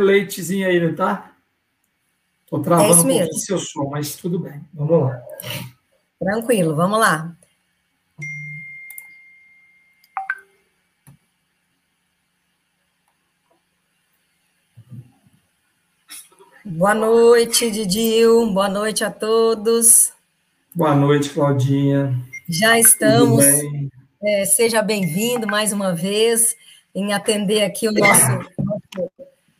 leitezinho aí, não tá? Estou travando é um pouquinho seu som, mas tudo bem. Vamos lá. Tranquilo, vamos lá. Boa noite, Didil. Boa noite a todos. Boa noite, Claudinha. Já estamos. É, seja bem-vindo mais uma vez em atender aqui o nosso,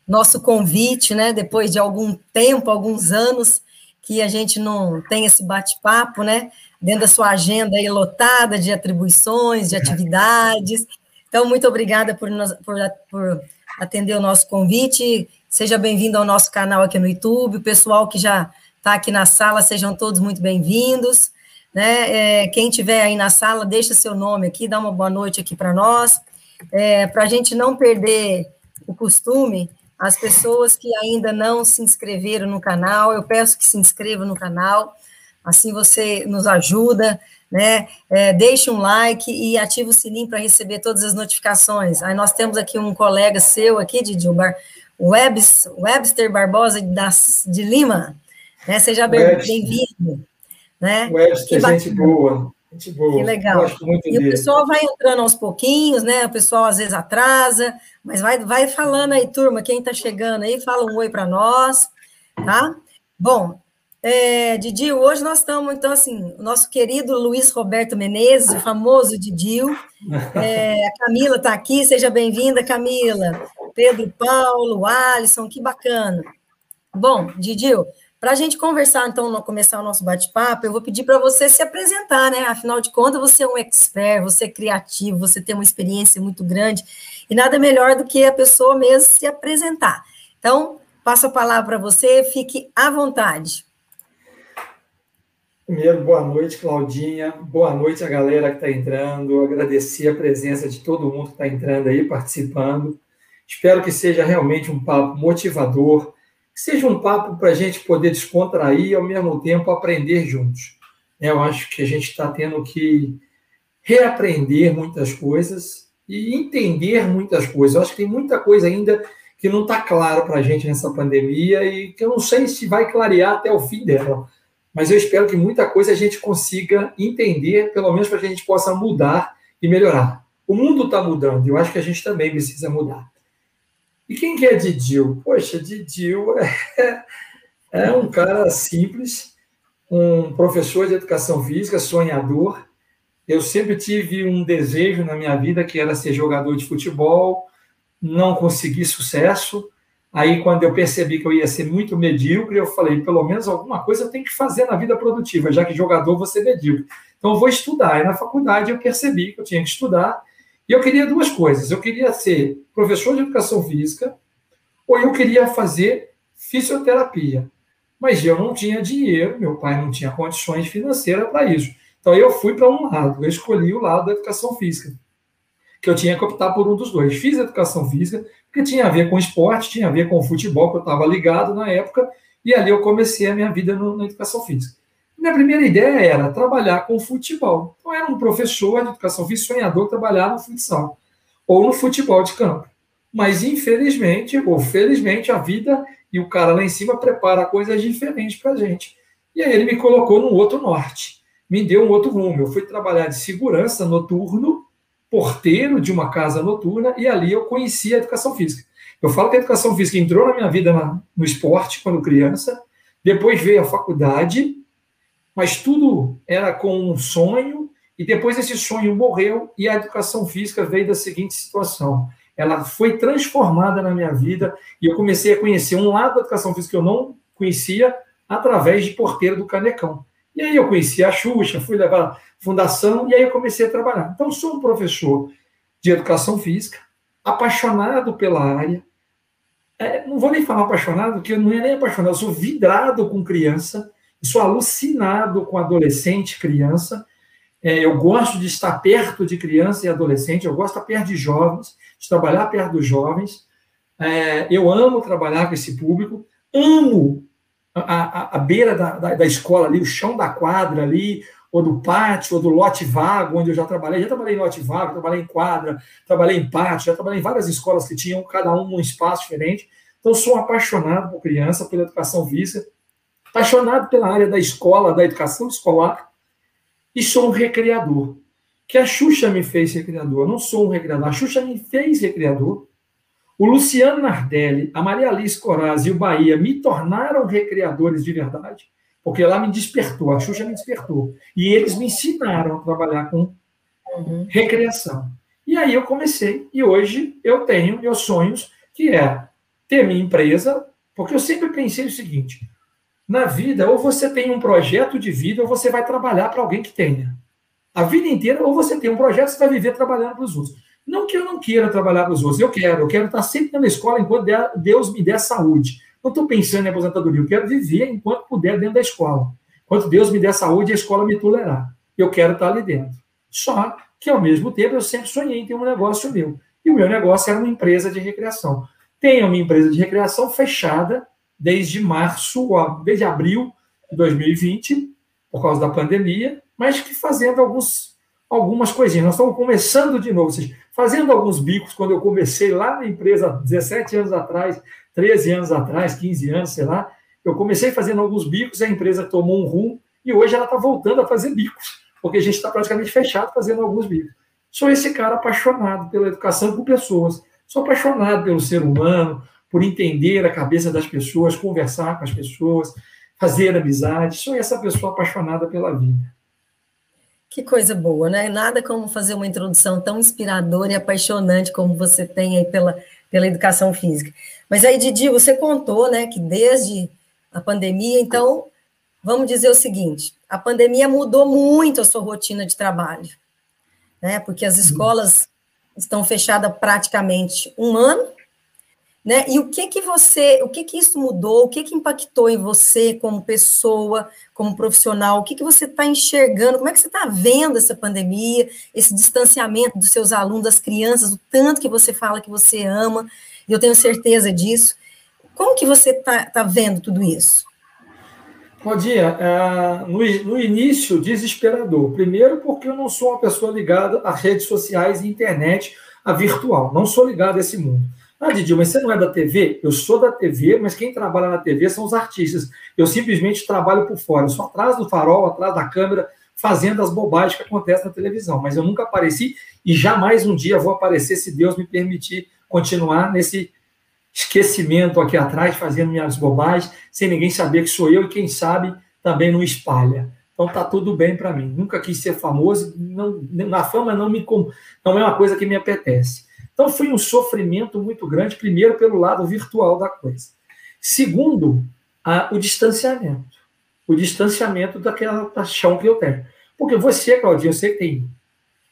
nosso convite, né? Depois de algum tempo, alguns anos que a gente não tem esse bate-papo, né? Dentro da sua agenda aí lotada de atribuições, de atividades. Então, muito obrigada por, por, por atender o nosso convite. Seja bem-vindo ao nosso canal aqui no YouTube. O pessoal que já está aqui na sala, sejam todos muito bem-vindos. Né? É, quem tiver aí na sala, deixa seu nome aqui, dá uma boa noite aqui para nós. É, para a gente não perder o costume, as pessoas que ainda não se inscreveram no canal, eu peço que se inscrevam no canal, assim você nos ajuda, né? É, deixe um like e ative o sininho para receber todas as notificações. Aí nós temos aqui um colega seu aqui, de Bar, Webster, Webster Barbosa de Lima, né? Seja bem-vindo. Né? Webster, gente boa. Gente boa. Que legal. e dele. o pessoal vai entrando aos pouquinhos, né? O pessoal às vezes atrasa, mas vai, vai falando aí, turma, quem está chegando aí, fala um oi para nós, tá? Bom, é, Didi, hoje nós estamos, então, assim, o nosso querido Luiz Roberto Menezes, o famoso Didil, é, a Camila está aqui, seja bem-vinda, Camila. Pedro Paulo, Alisson, que bacana. Bom, Didil, para a gente conversar, então, começar o nosso bate-papo, eu vou pedir para você se apresentar, né? Afinal de contas, você é um expert, você é criativo, você tem uma experiência muito grande, e nada melhor do que a pessoa mesmo se apresentar. Então, passo a palavra para você, fique à vontade. Primeiro, boa noite, Claudinha. Boa noite a galera que está entrando. Agradecer a presença de todo mundo que está entrando aí, participando. Espero que seja realmente um papo motivador, seja um papo para a gente poder descontrair e, ao mesmo tempo, aprender juntos. Eu acho que a gente está tendo que reaprender muitas coisas e entender muitas coisas. Eu acho que tem muita coisa ainda que não está claro para a gente nessa pandemia e que eu não sei se vai clarear até o fim dela. Mas eu espero que muita coisa a gente consiga entender, pelo menos para que a gente possa mudar e melhorar. O mundo está mudando e eu acho que a gente também precisa mudar. E quem que é Didil? Poxa, Didil é, é um cara simples, um professor de educação física, sonhador. Eu sempre tive um desejo na minha vida que era ser jogador de futebol, não consegui sucesso. Aí, quando eu percebi que eu ia ser muito medíocre, eu falei: pelo menos alguma coisa eu tenho que fazer na vida produtiva, já que jogador você é medíocre. Então, eu vou estudar. E na faculdade eu percebi que eu tinha que estudar e eu queria duas coisas. Eu queria ser professor de educação física ou eu queria fazer fisioterapia. Mas eu não tinha dinheiro, meu pai não tinha condições financeiras para isso. Então eu fui para um lado, eu escolhi o lado da educação física, que eu tinha que optar por um dos dois. Fiz educação física, porque tinha a ver com esporte, tinha a ver com futebol, que eu estava ligado na época, e ali eu comecei a minha vida no, na educação física. Minha primeira ideia era trabalhar com futebol. Então, era um professor de educação física sonhador que trabalhava no futsal ou no futebol de campo. Mas, infelizmente, ou felizmente, a vida e o cara lá em cima prepara coisas diferentes para a gente. E aí ele me colocou num outro norte, me deu um outro rumo. Eu fui trabalhar de segurança noturno, porteiro de uma casa noturna, e ali eu conheci a educação física. Eu falo que a educação física entrou na minha vida na, no esporte quando criança, depois veio a faculdade, mas tudo era com um sonho, e depois esse sonho morreu, e a educação física veio da seguinte situação. Ela foi transformada na minha vida, e eu comecei a conhecer um lado da educação física que eu não conhecia, através de porteiro do Canecão. E aí eu conheci a Xuxa, fui levar a fundação, e aí eu comecei a trabalhar. Então, sou um professor de educação física, apaixonado pela área, é, não vou nem falar apaixonado, porque eu não é nem apaixonado, eu sou vidrado com criança, sou alucinado com adolescente, criança. É, eu gosto de estar perto de criança e adolescente, eu gosto de estar perto de jovens, de trabalhar perto dos jovens. É, eu amo trabalhar com esse público, amo a, a, a beira da, da, da, escola ali, o chão da quadra ali, ou do pátio, ou do lote vago, onde eu já trabalhei. Já trabalhei em lote vago, trabalhei em quadra, trabalhei em pátio, já trabalhei em várias escolas que tinham cada um um espaço diferente. Então, sou apaixonado por criança, pela educação física, apaixonado pela área da escola, da educação escolar, e sou um recreador. Que a Xuxa me fez recreador. Eu não sou um recreador. A Xuxa me fez recreador. O Luciano Nardelli, a Maria Alice Coraz e o Bahia me tornaram recreadores de verdade, porque ela me despertou, a Xuxa me despertou. E eles me ensinaram a trabalhar com uhum. recreação. E aí eu comecei, e hoje eu tenho meus sonhos, que é ter minha empresa, porque eu sempre pensei o seguinte: na vida, ou você tem um projeto de vida, ou você vai trabalhar para alguém que tenha. A vida inteira, ou você tem um projeto, você vai viver trabalhando para os outros. Não que eu não queira trabalhar para os outros, eu quero, eu quero estar sempre na escola enquanto Deus me der saúde. Não estou pensando em aposentadoria, eu quero viver enquanto puder dentro da escola. Enquanto Deus me der saúde, a escola me tolerar. Eu quero estar ali dentro. Só que, ao mesmo tempo, eu sempre sonhei em ter um negócio meu. E o meu negócio era uma empresa de recreação. Tenho uma empresa de recreação fechada desde março, desde abril de 2020, por causa da pandemia, mas que fazendo alguns, algumas coisinhas. Nós estamos começando de novo, seja, fazendo alguns bicos quando eu comecei lá na empresa 17 anos atrás, 13 anos atrás, 15 anos, sei lá. Eu comecei fazendo alguns bicos, a empresa tomou um rumo e hoje ela está voltando a fazer bicos, porque a gente está praticamente fechado fazendo alguns bicos. Sou esse cara apaixonado pela educação com pessoas. Sou apaixonado pelo ser humano, por entender a cabeça das pessoas, conversar com as pessoas, fazer amizade. Sou essa pessoa apaixonada pela vida. Que coisa boa, né? Nada como fazer uma introdução tão inspiradora e apaixonante como você tem aí pela, pela educação física. Mas aí, Didi, você contou, né, que desde a pandemia, então, vamos dizer o seguinte: a pandemia mudou muito a sua rotina de trabalho, né? Porque as escolas estão fechadas praticamente um ano, né? E o que que você, o que que isso mudou, o que que impactou em você como pessoa, como profissional, o que que você está enxergando, como é que você está vendo essa pandemia, esse distanciamento dos seus alunos, das crianças, o tanto que você fala que você ama, e eu tenho certeza disso. Como que você está tá vendo tudo isso? Bom dia. É, no, no início, desesperador. Primeiro, porque eu não sou uma pessoa ligada a redes sociais e internet, a virtual. Não sou ligado a esse mundo. Ah, Didi, mas você não é da TV? Eu sou da TV, mas quem trabalha na TV são os artistas. Eu simplesmente trabalho por fora. Eu sou atrás do farol, atrás da câmera, fazendo as bobagens que acontecem na televisão. Mas eu nunca apareci e jamais um dia vou aparecer se Deus me permitir continuar nesse esquecimento aqui atrás, fazendo minhas bobagens, sem ninguém saber que sou eu e quem sabe também não espalha. Então tá tudo bem para mim. Nunca quis ser famoso, não, na fama não me não é uma coisa que me apetece. Então foi um sofrimento muito grande, primeiro pelo lado virtual da coisa. Segundo, a, o distanciamento. O distanciamento daquela paixão que eu tenho. Porque você, sei que tem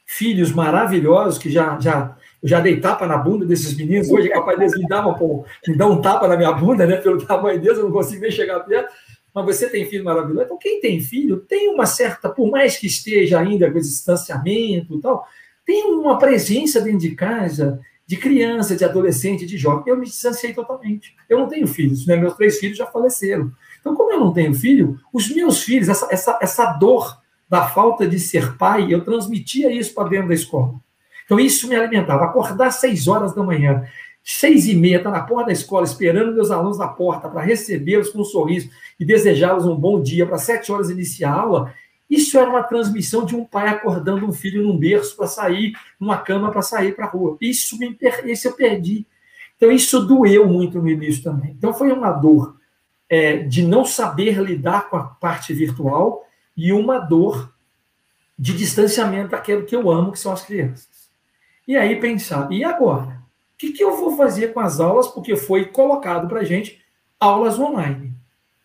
filhos maravilhosos que já, já já dei tapa na bunda desses meninos, hoje é capaz deles me dar, uma, me dar um tapa na minha bunda, né? Pelo tamanho deles, eu não consigo nem chegar perto. Mas você tem filho maravilhoso. Então, quem tem filho tem uma certa, por mais que esteja ainda com distanciamento e tal, tem uma presença dentro de casa de criança, de adolescente, de jovem. Eu me distanciei totalmente. Eu não tenho filhos, né? Meus três filhos já faleceram. Então, como eu não tenho filho, os meus filhos, essa, essa, essa dor da falta de ser pai, eu transmitia isso para dentro da escola. Então, isso me alimentava. Acordar seis horas da manhã, seis e meia, estar tá na porta da escola, esperando meus alunos na porta para recebê-los com um sorriso e desejá-los um bom dia, para sete horas iniciar a aula. Isso era uma transmissão de um pai acordando um filho num berço para sair, numa cama para sair para a rua. Isso, me, isso eu perdi. Então, isso doeu muito no início também. Então, foi uma dor é, de não saber lidar com a parte virtual e uma dor de distanciamento daquilo que eu amo, que são as crianças. E aí pensar, e agora? O que, que eu vou fazer com as aulas? Porque foi colocado para a gente aulas online.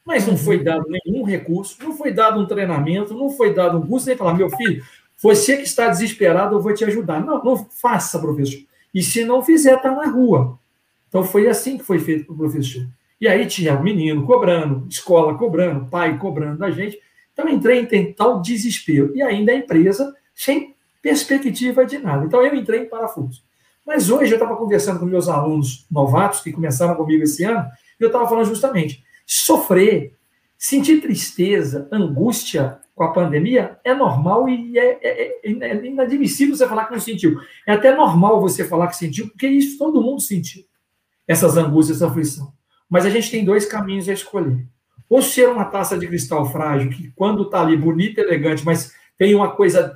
Mas não foi dado nenhum recurso, não foi dado um treinamento, não foi dado um curso, nem falar, meu filho, você que está desesperado, eu vou te ajudar. Não, não faça, professor. E se não fizer, está na rua. Então foi assim que foi feito para o professor. E aí tinha o menino cobrando, escola cobrando, pai cobrando da gente. Então entrei em tal desespero. E ainda a empresa sem perspectiva de nada. Então eu entrei em parafuso. Mas hoje eu estava conversando com meus alunos novatos que começaram comigo esse ano, e eu estava falando justamente: sofrer, sentir tristeza, angústia com a pandemia é normal e é, é, é, é inadmissível você falar que não sentiu. É até normal você falar que sentiu, porque isso todo mundo sentiu. essas angústias, essa aflição. Mas a gente tem dois caminhos a escolher. Ou ser uma taça de cristal frágil, que quando está ali bonita, elegante, mas tem uma coisa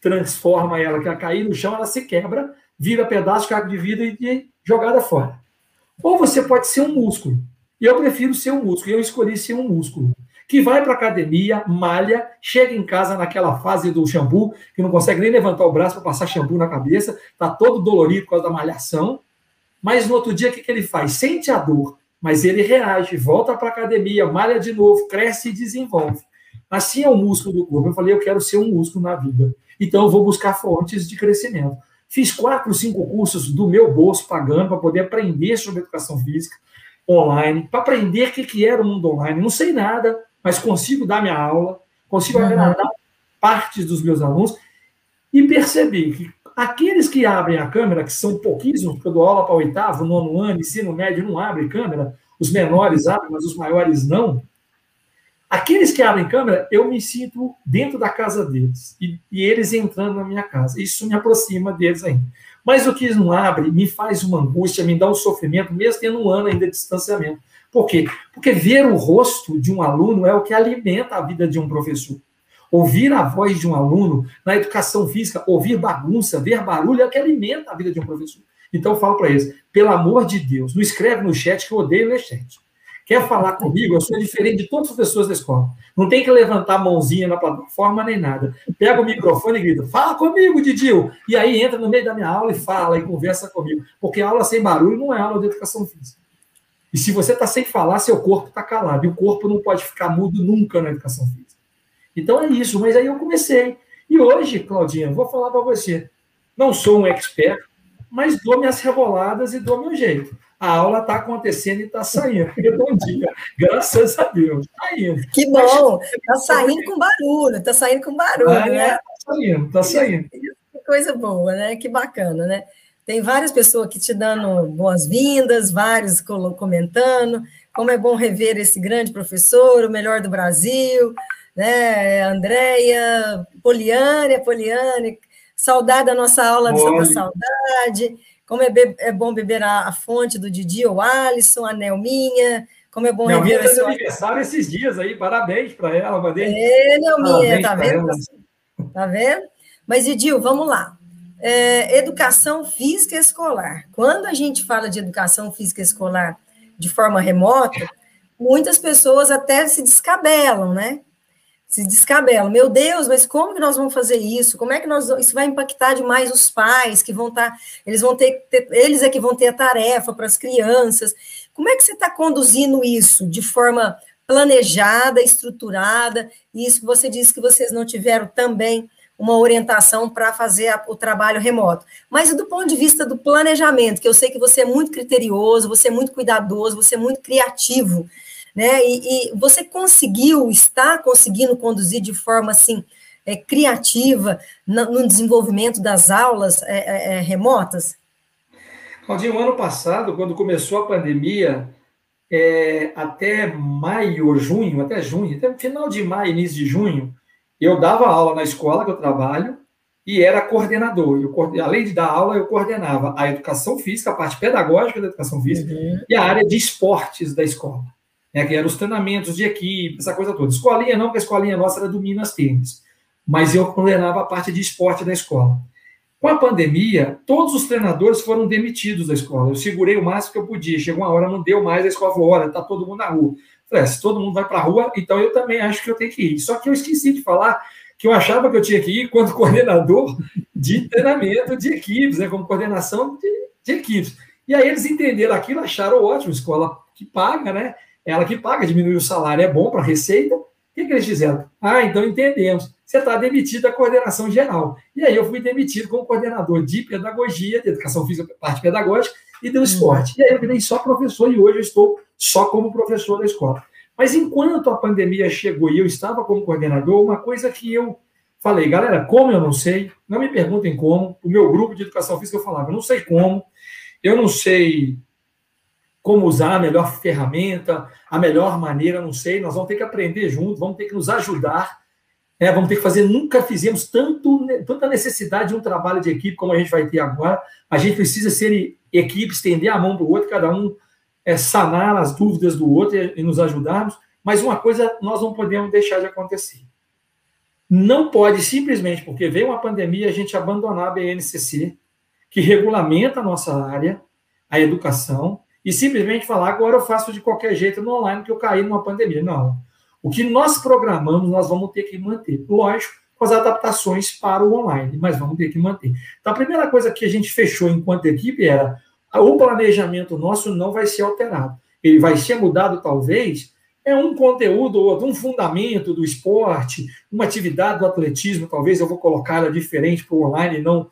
transforma ela, que ela cair no chão, ela se quebra, vira pedaço, caco de vida e jogada fora. Ou você pode ser um músculo. E eu prefiro ser um músculo. E eu escolhi ser um músculo. Que vai para academia, malha, chega em casa naquela fase do shampoo, que não consegue nem levantar o braço para passar shampoo na cabeça, está todo dolorido por causa da malhação. Mas no outro dia, o que, que ele faz? Sente a dor, mas ele reage, volta para academia, malha de novo, cresce e desenvolve. Assim é o músculo do corpo. Eu falei, eu quero ser um músculo na vida. Então eu vou buscar fontes de crescimento. Fiz quatro, cinco cursos do meu bolso pagando para poder aprender sobre educação física online, para aprender o que, que era o mundo online. Não sei nada, mas consigo dar minha aula, consigo uhum. agradar partes dos meus alunos e percebi que aqueles que abrem a câmera, que são pouquíssimos, porque eu dou aula para oitavo, nono ano, ensino médio não abre câmera, os menores abrem, mas os maiores não. Aqueles que abrem câmera, eu me sinto dentro da casa deles e, e, eles entrando na minha casa. Isso me aproxima deles ainda. Mas o que não abre me faz uma angústia, me dá um sofrimento, mesmo tendo um ano ainda de distanciamento. Por quê? Porque ver o rosto de um aluno é o que alimenta a vida de um professor. Ouvir a voz de um aluno na educação física, ouvir bagunça, ver barulho é o que alimenta a vida de um professor. Então eu falo para eles, pelo amor de Deus, não escreve no chat que eu odeio ler chat. Quer falar comigo? Eu sou diferente de todas as pessoas da escola. Não tem que levantar a mãozinha na plataforma nem nada. Pega o microfone e grita: Fala comigo, Didil! E aí entra no meio da minha aula e fala e conversa comigo. Porque aula sem barulho não é aula de educação física. E se você está sem falar, seu corpo está calado. E o corpo não pode ficar mudo nunca na educação física. Então é isso. Mas aí eu comecei. E hoje, Claudinha, vou falar para você. Não sou um expert, mas dou minhas revoladas e dou meu jeito a aula está acontecendo e está saindo redondinha. Graças a Deus. Está indo. Que bom! Está saindo com barulho, está saindo com barulho, ah, né? Está saindo, está saindo. Que coisa boa, né? Que bacana, né? Tem várias pessoas que te dando boas-vindas, vários comentando. Como é bom rever esse grande professor, o melhor do Brasil, né? Andréia, Poliane, Poliane, saudade da nossa aula de Santa Saudade. Como é, é bom beber a, a, fonte do Didi, o Alisson, a Nelminha. Como é bom Nelminha rever fez aniversário esses dias aí, parabéns para ela. Mandei... É, Nelminha, tá vendo? Tá vendo? Mas, Didi, vamos lá. É, educação física escolar. Quando a gente fala de educação física escolar de forma remota, muitas pessoas até se descabelam, né? Se descabelam. Meu Deus, mas como que nós vamos fazer isso? Como é que nós isso vai impactar demais os pais que vão estar, tá, eles vão ter, ter eles é que vão ter a tarefa para as crianças. Como é que você está conduzindo isso de forma planejada, estruturada? E isso que você disse que vocês não tiveram também uma orientação para fazer a, o trabalho remoto. Mas do ponto de vista do planejamento, que eu sei que você é muito criterioso, você é muito cuidadoso, você é muito criativo né? E, e você conseguiu, está conseguindo conduzir de forma assim é, criativa no, no, desenvolvimento das aulas é, é, é remotas? Claudinho, ano passado, quando começou a pandemia, é, até maio, junho, até junho, até final de maio, início de junho, eu dava aula na escola que eu trabalho e era coordenador. Eu, além de dar aula, eu coordenava a educação física, a parte pedagógica da educação física uhum. e a área de esportes da escola né, que eram os treinamentos de equipe, essa coisa toda. Escolinha não, porque a escolinha nossa era do Minas Tênis, mas eu coordenava a parte de esporte da escola. Com a pandemia, todos os treinadores foram demitidos da escola. Eu segurei o máximo que eu podia. Chegou uma hora, não deu mais, a escola falou: olha, está todo mundo na rua. Falei, é, se todo mundo vai para a rua, então eu também acho que eu tenho que ir. Só que eu esqueci de falar que eu achava que eu tinha que ir quando coordenador de treinamento de equipes, né, como coordenação de, de equipes. E aí eles entenderam aquilo, acharam ótimo, escola que paga, né? Ela que paga, diminuir o salário é bom para a receita. O que, que eles fizeram? Ah, então entendemos. Você está demitido da coordenação geral. E aí eu fui demitido como coordenador de pedagogia, de educação física, parte pedagógica e do esporte. E aí eu virei só professor e hoje eu estou só como professor da escola. Mas enquanto a pandemia chegou e eu estava como coordenador, uma coisa que eu falei, galera, como eu não sei, não me perguntem como. O meu grupo de educação física eu falava, eu não sei como, eu não sei como usar a melhor ferramenta, a melhor maneira, não sei. Nós vamos ter que aprender junto, vamos ter que nos ajudar. Né? Vamos ter que fazer. Nunca fizemos tanto, tanta necessidade de um trabalho de equipe como a gente vai ter agora. A gente precisa ser equipe, estender a mão para o outro, cada um é, sanar as dúvidas do outro e, e nos ajudarmos. Mas uma coisa nós não podemos deixar de acontecer. Não pode, simplesmente porque veio uma pandemia, a gente abandonar a BNCC, que regulamenta a nossa área, a educação, e simplesmente falar, agora eu faço de qualquer jeito no online, que eu caí numa pandemia. Não. O que nós programamos, nós vamos ter que manter. Lógico, com as adaptações para o online, mas vamos ter que manter. Então, a primeira coisa que a gente fechou enquanto equipe era o planejamento nosso não vai ser alterado. Ele vai ser mudado, talvez, é um conteúdo ou outro, um fundamento do esporte, uma atividade do atletismo, talvez eu vou colocar ela diferente para o online, não.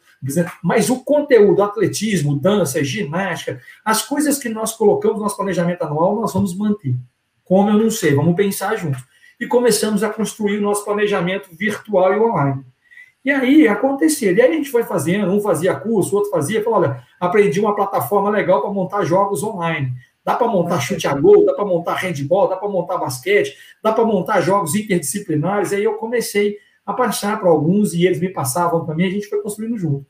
Mas o conteúdo, atletismo, dança, ginástica, as coisas que nós colocamos no nosso planejamento anual, nós vamos manter. Como eu não sei, vamos pensar juntos. E começamos a construir o nosso planejamento virtual e online. E aí acontecia. E aí a gente foi fazendo, um fazia curso, outro fazia, falou: olha, aprendi uma plataforma legal para montar jogos online. Dá para montar chute a gol, dá para montar handball, dá para montar basquete, dá para montar jogos interdisciplinares. Aí eu comecei a passar para alguns e eles me passavam para mim, a gente foi construindo junto.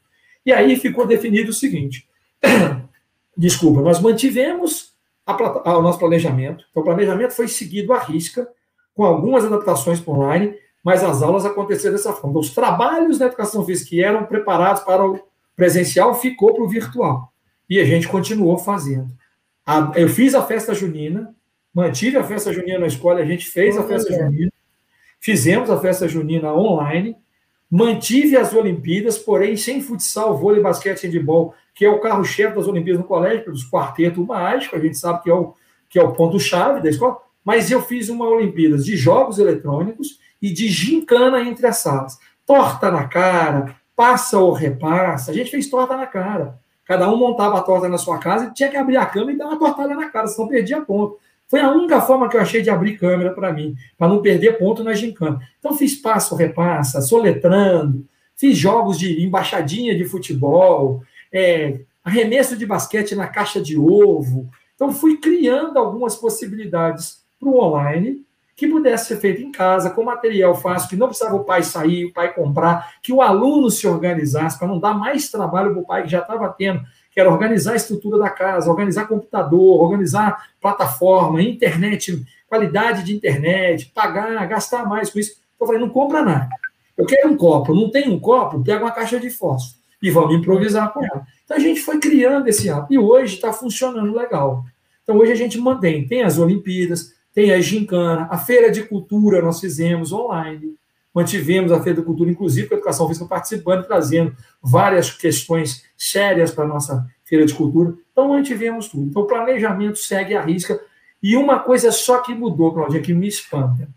E aí ficou definido o seguinte: desculpa, nós mantivemos a, a, o nosso planejamento. Então, o planejamento foi seguido à risca, com algumas adaptações para online, mas as aulas aconteceram dessa forma. Então, os trabalhos da educação física que eram preparados para o presencial ficou para o virtual. E a gente continuou fazendo. A, eu fiz a festa junina, mantive a festa junina na escola, a gente fez a festa junina, fizemos a festa junina online, mantive as Olimpíadas, porém sem futsal, vôlei, basquete handball, que é o carro-chefe das Olimpíadas no colégio, dos quarteto mágico, a gente sabe que é o, que é o ponto-chave da escola, mas eu fiz uma Olimpíadas de jogos eletrônicos e de gincana entre as salas. Torta na cara, passa ou repassa, a gente fez torta na cara. Cada um montava a torta na sua casa e tinha que abrir a câmera e dar uma tortada na cara, senão perdia ponto. Foi a única forma que eu achei de abrir câmera para mim, para não perder ponto na gincana. Então fiz passo, repassa, soletrando, fiz jogos de embaixadinha de futebol, é, arremesso de basquete na caixa de ovo. Então fui criando algumas possibilidades para o online que pudesse ser feito em casa, com material fácil, que não precisava o pai sair, o pai comprar, que o aluno se organizasse, para não dar mais trabalho para o pai que já estava tendo que era organizar a estrutura da casa, organizar computador, organizar plataforma, internet, qualidade de internet, pagar, gastar mais com isso. Eu falei, não compra nada. Eu quero um copo, não tem um copo, pega uma caixa de fósforo e vamos improvisar com ela. Então a gente foi criando esse hábito e hoje está funcionando legal. Então hoje a gente mantém, tem as Olimpíadas, tem a gincana, a feira de cultura nós fizemos online, mantivemos a Feira da Cultura, inclusive com a Educação Física participando, trazendo várias questões sérias para a nossa Feira de Cultura. Então, mantivemos tudo. Então, o planejamento segue a risca. E uma coisa só que mudou, Claudia, que me espanta.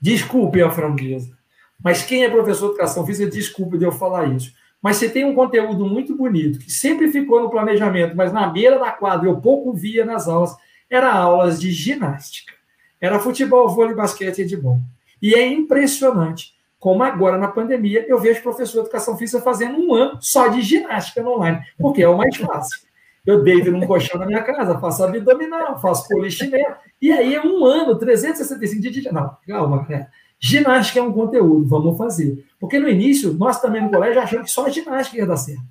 Desculpe a franqueza, mas quem é professor de Educação Física, desculpe de eu falar isso. Mas você tem um conteúdo muito bonito, que sempre ficou no planejamento, mas na beira da quadra eu pouco via nas aulas, era aulas de ginástica. Era futebol, vôlei, basquete e de bom. E é impressionante como agora na pandemia eu vejo professor de educação física fazendo um ano só de ginástica online, porque é o mais fácil. Eu deito num colchão na minha casa, faço abdominal, faço polichinelo, e aí é um ano, 365 dias de Não, calma, né? Ginástica é um conteúdo, vamos fazer. Porque no início, nós também no colégio achamos que só a ginástica ia dar certo.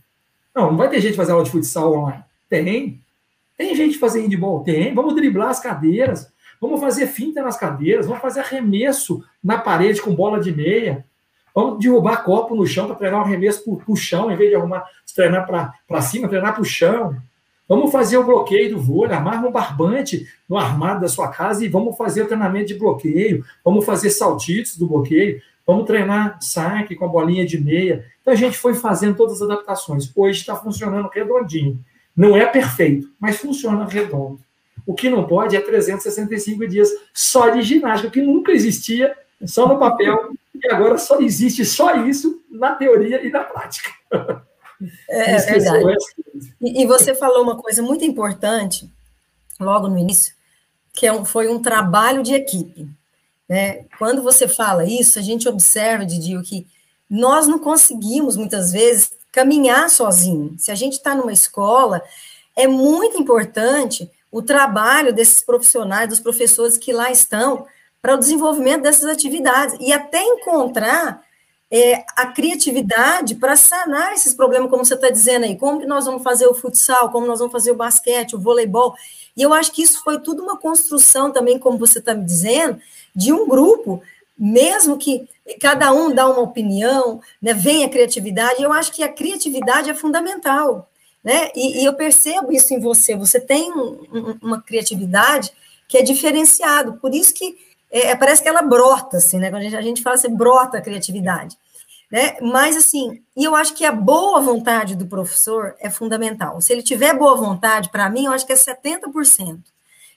Não, não vai ter gente fazer aula de futsal online. Tem. Tem gente fazendo handball? Tem. Vamos driblar as cadeiras. Vamos fazer finta nas cadeiras, vamos fazer arremesso na parede com bola de meia. Vamos derrubar copo no chão para treinar o arremesso para o chão, em vez de arrumar, treinar para cima, treinar para o chão. Vamos fazer o bloqueio do vôlei, amarra um barbante no armário da sua casa e vamos fazer o treinamento de bloqueio. Vamos fazer saltitos do bloqueio. Vamos treinar saque com a bolinha de meia. Então a gente foi fazendo todas as adaptações. Hoje está funcionando redondinho. Não é perfeito, mas funciona redondo. O que não pode é 365 dias só de ginástica, que nunca existia, só no papel, e agora só existe só isso na teoria e na prática. É, é verdade. E, e, você falou uma coisa muito importante logo no início, que é um, foi um trabalho de equipe. Né? Quando você fala isso, a gente observa, Didio, que nós não conseguimos, muitas vezes, caminhar sozinho. Se a gente está numa escola, é muito importante o trabalho desses profissionais, dos professores que lá estão, para o desenvolvimento dessas atividades e até encontrar é, a criatividade para sanar esses problemas, como você está dizendo aí, como que nós vamos fazer o futsal, como nós vamos fazer o basquete, o voleibol, e eu acho que isso foi tudo uma construção também, como você está me dizendo, de um grupo, mesmo que cada um dá uma opinião, né, vem a criatividade, eu acho que a criatividade é fundamental, né, e, e eu percebo isso em você, você tem um, um, uma criatividade que é diferenciado, por isso que é, é, parece que ela brota, assim, né? Quando a gente, a gente fala assim, brota a criatividade. Né? Mas, assim, e eu acho que a boa vontade do professor é fundamental. Se ele tiver boa vontade, para mim, eu acho que é 70%.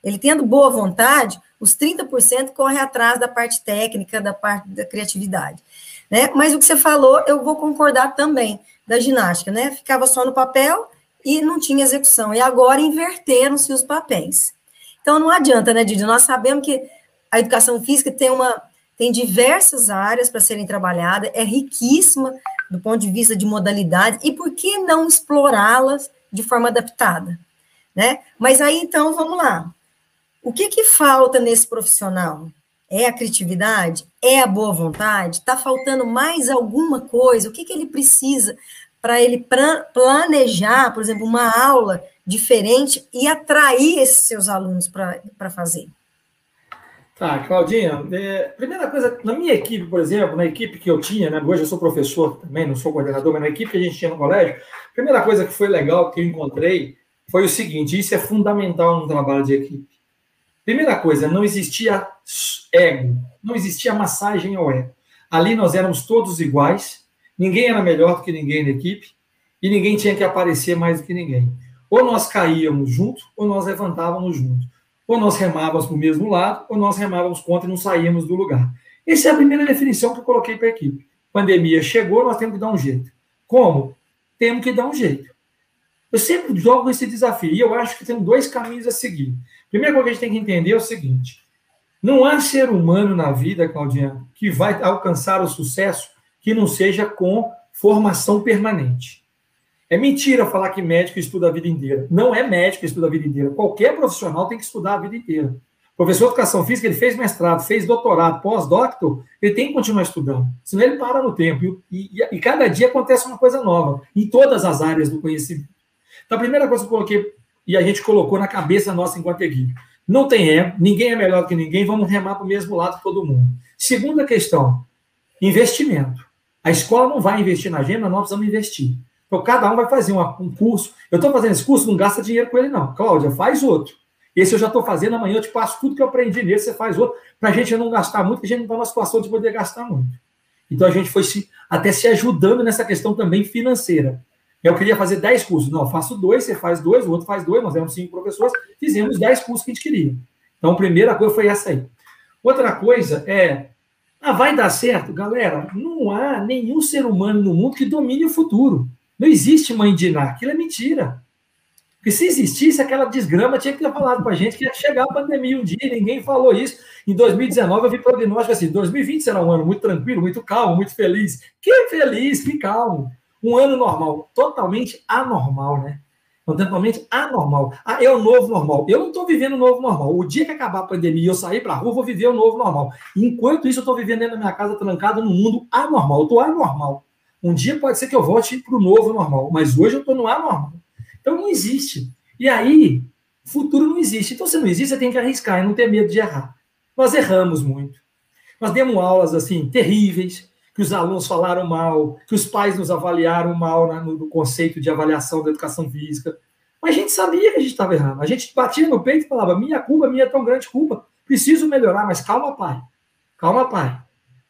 Ele tendo boa vontade, os 30% corre atrás da parte técnica, da parte da criatividade. Né? Mas o que você falou, eu vou concordar também, da ginástica, né? Ficava só no papel e não tinha execução. E agora inverteram-se os papéis. Então não adianta, né, Didi? Nós sabemos que a educação física tem uma tem diversas áreas para serem trabalhadas, é riquíssima do ponto de vista de modalidade, e por que não explorá-las de forma adaptada? Né? Mas aí, então, vamos lá. O que, que falta nesse profissional? É a criatividade? É a boa vontade? Está faltando mais alguma coisa? O que, que ele precisa para ele planejar, por exemplo, uma aula diferente e atrair esses seus alunos para fazer? Tá, Claudinha, é, primeira coisa, na minha equipe, por exemplo, na equipe que eu tinha, né, hoje eu sou professor também, não sou coordenador, mas na equipe que a gente tinha no colégio, primeira coisa que foi legal, que eu encontrei, foi o seguinte, isso é fundamental no trabalho de equipe. Primeira coisa, não existia ego, não existia massagem ao ego. Ali nós éramos todos iguais, ninguém era melhor do que ninguém na equipe, e ninguém tinha que aparecer mais do que ninguém. Ou nós caíamos junto, ou nós levantávamos junto ou nós remávamos para o mesmo lado, ou nós remávamos contra e não saíamos do lugar. Essa é a primeira definição que eu coloquei para a equipe. Pandemia chegou, nós temos que dar um jeito. Como? Temos que dar um jeito. Eu sempre jogo esse desafio, e eu acho que tem dois caminhos a seguir. Primeiro coisa que a gente tem que entender é o seguinte: não há ser humano na vida, Claudinha, que vai alcançar o sucesso que não seja com formação permanente. É mentira falar que médico estuda a vida inteira. Não é médico que estuda a vida inteira. Qualquer profissional tem que estudar a vida inteira. O professor de educação física, ele fez mestrado, fez doutorado, pós-doctor, ele tem que continuar estudando. Senão ele para no tempo. E, e, e, cada dia acontece uma coisa nova, em todas as áreas do conhecimento. Então, a primeira coisa que eu coloquei, e a gente colocou na cabeça nossa enquanto equipe, não tem erro, ninguém é melhor que ninguém, vamos remar para o mesmo lado todo mundo. Segunda questão, investimento. A escola não vai investir na agenda, nós precisamos investir. Então, cada um vai fazer um curso. Eu estou fazendo esse curso, não gasta dinheiro com ele, não. Cláudia, faz outro. Esse eu já estou fazendo, amanhã eu te passo tudo que eu aprendi nesse, você faz outro, para a gente não gastar muito, porque a gente não está numa situação de poder gastar muito. Então, a gente foi se, até se ajudando nessa questão também financeira. Eu queria fazer 10 cursos. Não, faço dois, você faz dois, o outro faz dois, nós éramos cinco professores, fizemos 10 cursos que a gente queria. Então, a primeira coisa foi essa aí. Outra coisa é, ah, vai dar certo? Galera, não há nenhum ser humano no mundo que domine o futuro. Não existe mãe de Iná, aquilo é mentira. Porque se existisse, aquela desgrama tinha que ter falado com a gente que ia chegar a pandemia um dia, ninguém falou isso. Em 2019 eu vi prognóstico assim: 2020 será um ano muito tranquilo, muito calmo, muito feliz. Que feliz, que calmo. Um ano normal, totalmente anormal, né? Totalmente anormal. Ah, é o novo normal. Eu não estou vivendo o novo normal. O dia que acabar a pandemia e eu sair para a rua, vou viver o novo normal. Enquanto isso, eu estou vivendo dentro da minha casa, trancado no mundo anormal. Eu estou anormal. Um dia pode ser que eu volte para o novo normal, mas hoje eu estou no anormal. Então não existe. E aí, futuro não existe. Então, se não existe, você tem que arriscar e não ter medo de errar. Nós erramos muito. Nós demos aulas assim terríveis, que os alunos falaram mal, que os pais nos avaliaram mal né, no, conceito de avaliação da educação física. Mas a gente sabia que a gente estava errando. A gente batia no peito e falava: minha culpa, minha é tão grande culpa. Preciso melhorar, mas calma, pai. Calma, pai.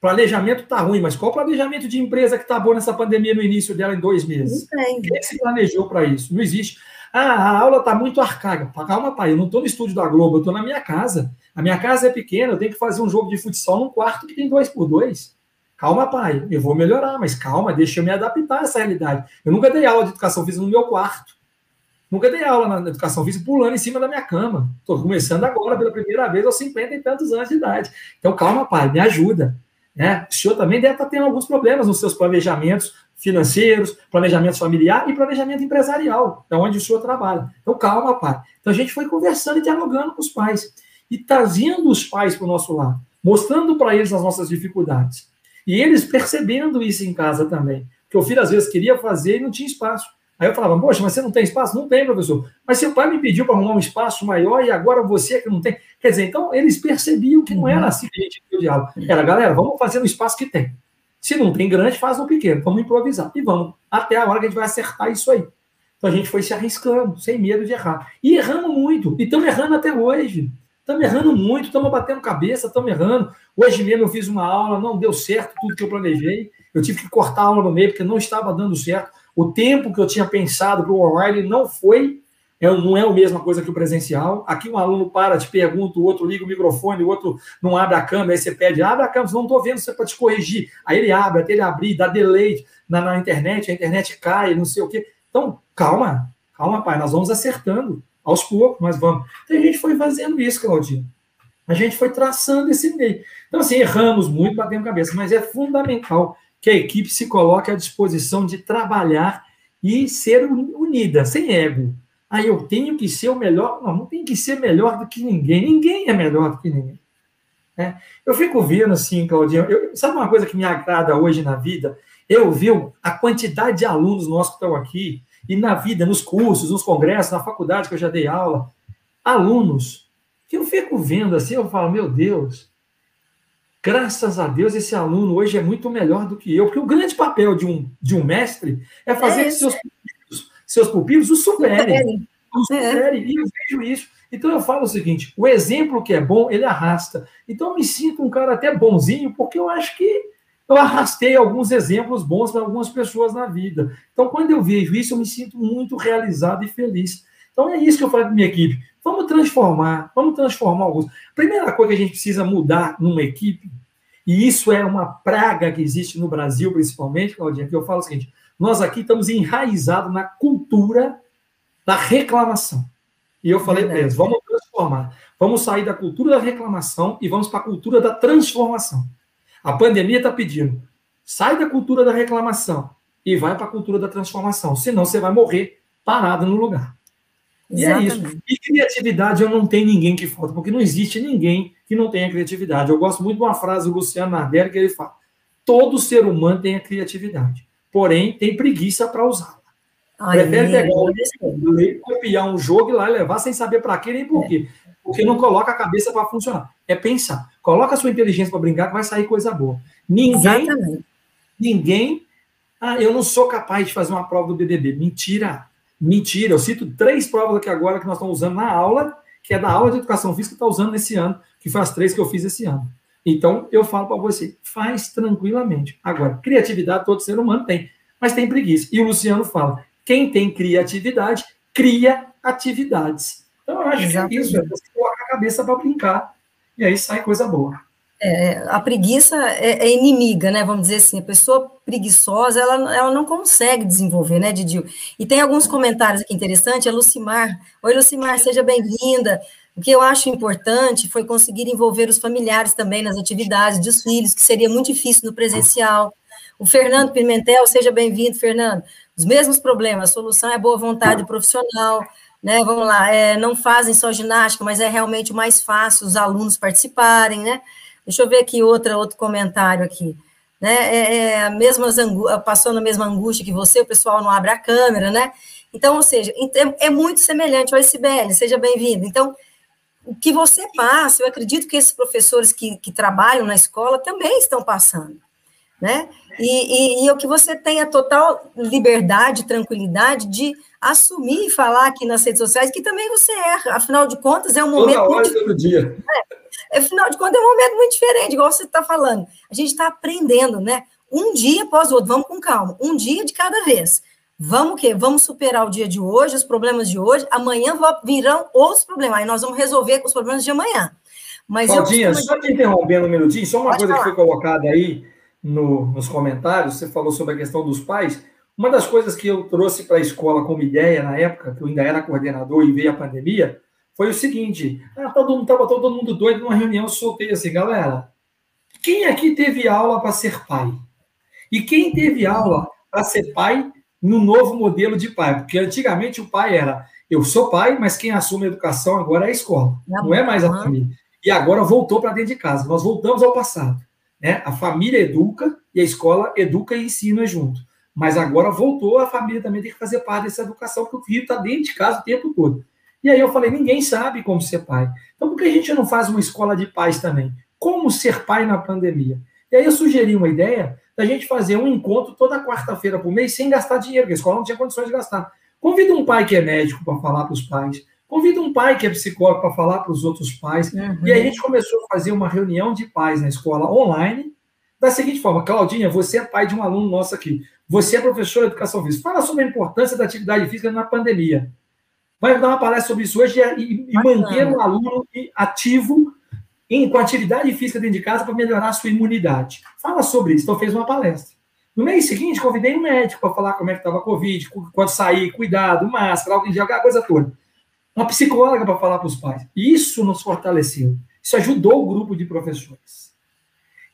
Planejamento está ruim, mas qual planejamento de empresa que está bom nessa pandemia no início dela em dois meses? Quem se planejou para isso? Não existe. Ah, a aula está muito arcaica. Calma, pai, eu não estou no estúdio da Globo, eu estou na minha casa. A minha casa é pequena, eu tenho que fazer um jogo de futsal num quarto que tem dois por dois. Calma, pai, eu vou melhorar, mas calma, deixa eu me adaptar a essa realidade. Eu nunca dei aula de educação física no meu quarto. Nunca dei aula na educação física pulando em cima da minha cama. Estou começando agora pela primeira vez aos 50 e tantos anos de idade. Então, calma, pai, me ajuda. Né? O senhor também deve estar tendo alguns problemas nos seus planejamentos financeiros, planejamento familiar e planejamento empresarial, é onde o senhor trabalha. Então, calma, pai. Então, a gente foi conversando e dialogando com os pais e trazendo os pais para o nosso lado, mostrando para eles as nossas dificuldades. E eles percebendo isso em casa também. Porque o filho às vezes queria fazer e não tinha espaço. Aí eu falava, poxa, mas você não tem espaço? Não tem, professor. Mas seu pai me pediu para arrumar um espaço maior e agora você é que não tem. Quer dizer, então eles percebiam que não era assim que a gente tinha o diálogo. Era, galera, vamos fazer no espaço que tem. Se não tem grande, faz no pequeno. Vamos improvisar. E vamos. Até a hora que a gente vai acertar isso aí. Então a gente foi se arriscando, sem medo de errar. E erramos muito. E estamos errando até hoje. Estamos errando muito, estamos batendo cabeça, estamos errando. Hoje mesmo eu fiz uma aula, não deu certo tudo que eu planejei. Eu tive que cortar a aula no meio, porque não estava dando certo. O tempo que eu tinha pensado para o online não foi, é, não é a mesma coisa que o presencial. Aqui um aluno para, te pergunta, o outro liga o microfone, o outro não abre a câmera, aí você pede, abre a câmera, não estou vendo você para te corrigir. Aí ele abre, até ele abrir, dá delay na, na internet, a internet cai, não sei o quê. Então, calma, calma, pai, nós vamos acertando aos poucos, mas vamos. Então a gente foi fazendo isso, Claudinho. A gente foi traçando esse meio. Então, assim, erramos muito, batendo cabeça, mas é fundamental que a equipe se coloque à disposição de trabalhar e ser unida, sem ego. Aí eu tenho que ser o melhor. Não, não tem que ser melhor do que ninguém. Ninguém é melhor do que ninguém. É. Eu fico vendo assim, Claudinho. Eu, sabe uma coisa que me agrada hoje na vida? Eu vi a quantidade de alunos nossos que estão aqui, e na vida, nos cursos, nos congressos, na faculdade que eu já dei aula, alunos que eu fico vendo assim, eu falo, meu Deus, Graças a Deus, esse aluno hoje é muito melhor do que eu, porque o grande papel de um, de um mestre é fazer é que seus pupilos, seus pupilos o superem. Superem. É. E eu vejo isso. Então eu falo o seguinte: o exemplo que é bom, ele arrasta. Então eu me sinto um cara até bonzinho, porque eu acho que eu arrastei alguns exemplos bons para algumas pessoas na vida. Então, quando eu vejo isso, eu me sinto muito realizado e feliz. Então, é isso que eu falo para minha equipe. Vamos transformar, vamos transformar alguns. Primeira coisa que a gente precisa mudar numa equipe, e isso é uma praga que existe no Brasil, principalmente, Claudinha, que eu falo o seguinte: nós aqui estamos enraizados na cultura da reclamação. E eu falei para eles: vamos transformar, vamos sair da cultura da reclamação e vamos para a cultura da transformação. A pandemia está pedindo: sai da cultura da reclamação e vai para a cultura da transformação, senão você vai morrer parado no lugar. E Exatamente. é isso. E criatividade eu não tenho ninguém que falta, porque não existe ninguém que não tenha criatividade. Eu gosto muito de uma frase do Luciano Nardelli que ele fala: todo ser humano tem a criatividade, porém tem preguiça para usá-la. Prefere pegar um copiar um jogo e lá levar sem saber para quê nem por quê. É. Porque não coloca a cabeça para funcionar. É pensar. Coloca a sua inteligência para brincar que vai sair coisa boa. Ninguém, Exatamente. ninguém. Ah, eu não sou capaz de fazer uma prova do BBB. Mentira. Mentira, eu cito três provas aqui agora que nós estamos usando na aula, que é da aula de educação física que está usando nesse ano, que foi as três que eu fiz esse ano. Então, eu falo para você, faz tranquilamente. Agora, criatividade todo ser humano tem, mas tem preguiça. E o Luciano fala, quem tem criatividade, cria atividades. Então, eu acho Exatamente. que isso, é você cabeça para brincar, e aí sai coisa boa. É, a preguiça é, é, inimiga, né? Vamos dizer assim, a pessoa preguiçosa, ela, ela não consegue desenvolver, né, Didil? E tem alguns comentários aqui interessantes, a Lucimar. Oi, Lucimar, seja bem-vinda. O que eu acho importante foi conseguir envolver os familiares também nas atividades dos filhos, que seria muito difícil no presencial. O Fernando Pimentel, seja bem-vindo, Fernando. Os mesmos problemas, a solução é boa vontade profissional, né? Vamos lá, é, não fazem só ginástica, mas é realmente mais fácil os alunos participarem, né? Deixa eu ver aqui outra, outro comentário aqui. Né? É, é mesma passou na mesma angústia que você, o pessoal não abre a câmera, né? Então, ou seja, é, muito semelhante ao SBL, seja bem-vindo. Então, o que você passa, eu acredito que esses professores que, que trabalham na escola também estão passando, né? E, e, e o que você tem a total liberdade, tranquilidade de assumir e falar aqui nas redes sociais que também você erra, afinal de contas é um momento... Toda hora, muito... todo dia. É, Afinal de contas, é um momento muito diferente, igual você está falando. A gente está aprendendo, né? Um dia após o outro, vamos com calma, um dia de cada vez. Vamos o quê? Vamos superar o dia de hoje, os problemas de hoje, amanhã virão outros problemas, aí nós vamos resolver com os problemas de amanhã. Mas Claudinha, costumo... só te interrompendo um minutinho, só uma Pode coisa falar. que foi colocada aí no, nos comentários, você falou sobre a questão dos pais. Uma das coisas que eu trouxe para a escola como ideia na época, que eu ainda era coordenador e veio a pandemia, foi o seguinte: ah, todo mundo estava todo mundo doido numa reunião, eu soltei assim, galera. Quem aqui teve aula para ser pai? E quem teve aula para ser pai no novo modelo de pai? Porque antigamente o pai era eu sou pai, mas quem assume a educação agora é a escola, não é mais a família. E agora voltou para dentro de casa. Nós voltamos ao passado. Né? A família educa e a escola educa e ensina junto. Mas agora voltou, a família também tem que fazer parte dessa educação, porque o filho está dentro de casa o tempo todo. E aí eu falei, ninguém sabe como ser pai. Então por que a gente não faz uma escola de pais também? Como ser pai na pandemia? E aí eu sugeri uma ideia da gente fazer um encontro toda quarta-feira por mês sem gastar dinheiro, porque a escola não tinha condições de gastar. Convida um pai que é médico para falar para os pais. Convida um pai que é psicólogo para falar para os outros pais. Uhum. E aí a gente começou a fazer uma reunião de pais na escola online, da seguinte forma: Claudinha, você é pai de um aluno nosso aqui. Você é professor de educação física. Fala sobre a importância da atividade física na pandemia. Vai dar uma palestra sobre isso hoje e, e manter o um aluno ativo em, com atividade física dentro de casa para melhorar a sua imunidade. Fala sobre isso. Então, fez uma palestra. No mês seguinte, convidei um médico para falar como é que estava a Covid, quando sair, cuidado, máscara, alguém de coisa toda. Uma psicóloga para falar para os pais. Isso nos fortaleceu. Isso ajudou o grupo de professores.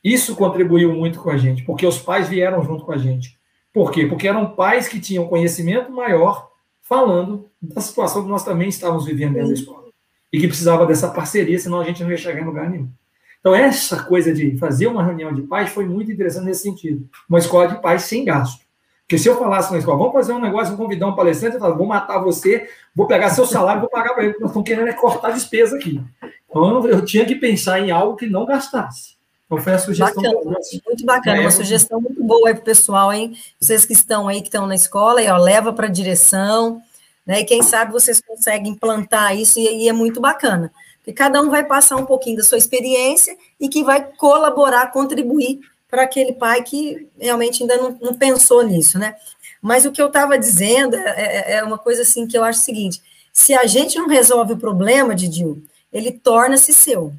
Isso contribuiu muito com a gente, porque os pais vieram junto com a gente. Por quê? Porque eram pais que tinham conhecimento maior falando da situação que nós também estávamos vivendo dentro da escola e que precisava dessa parceria, senão a gente não ia chegar em lugar nenhum. Então, essa coisa de fazer uma reunião de pais foi muito interessante nesse sentido. Uma escola de pais sem gasto. Porque se eu falasse na escola, vamos fazer um negócio, vou convidar um palestrante, eu falo, vou matar você, vou pegar seu salário, vou pagar para ele, porque nós estamos querendo é cortar despesa aqui. Então, eu, tinha que pensar em algo que não gastasse. Então, foi a sugestão. Bacana, muito bacana, é, uma sugestão muito boa aí para o pessoal, hein? Vocês que estão aí, que estão na escola, aí, ó, leva para a direção, né? E quem sabe vocês conseguem implantar isso e, e é muito bacana. Porque cada um vai passar um pouquinho da sua experiência e que vai colaborar, contribuir para aquele pai que realmente ainda não, não, pensou nisso, né? Mas o que eu estava dizendo é, é, é, uma coisa assim que eu acho o seguinte: se a gente não resolve o problema, Didil, ele torna-se seu.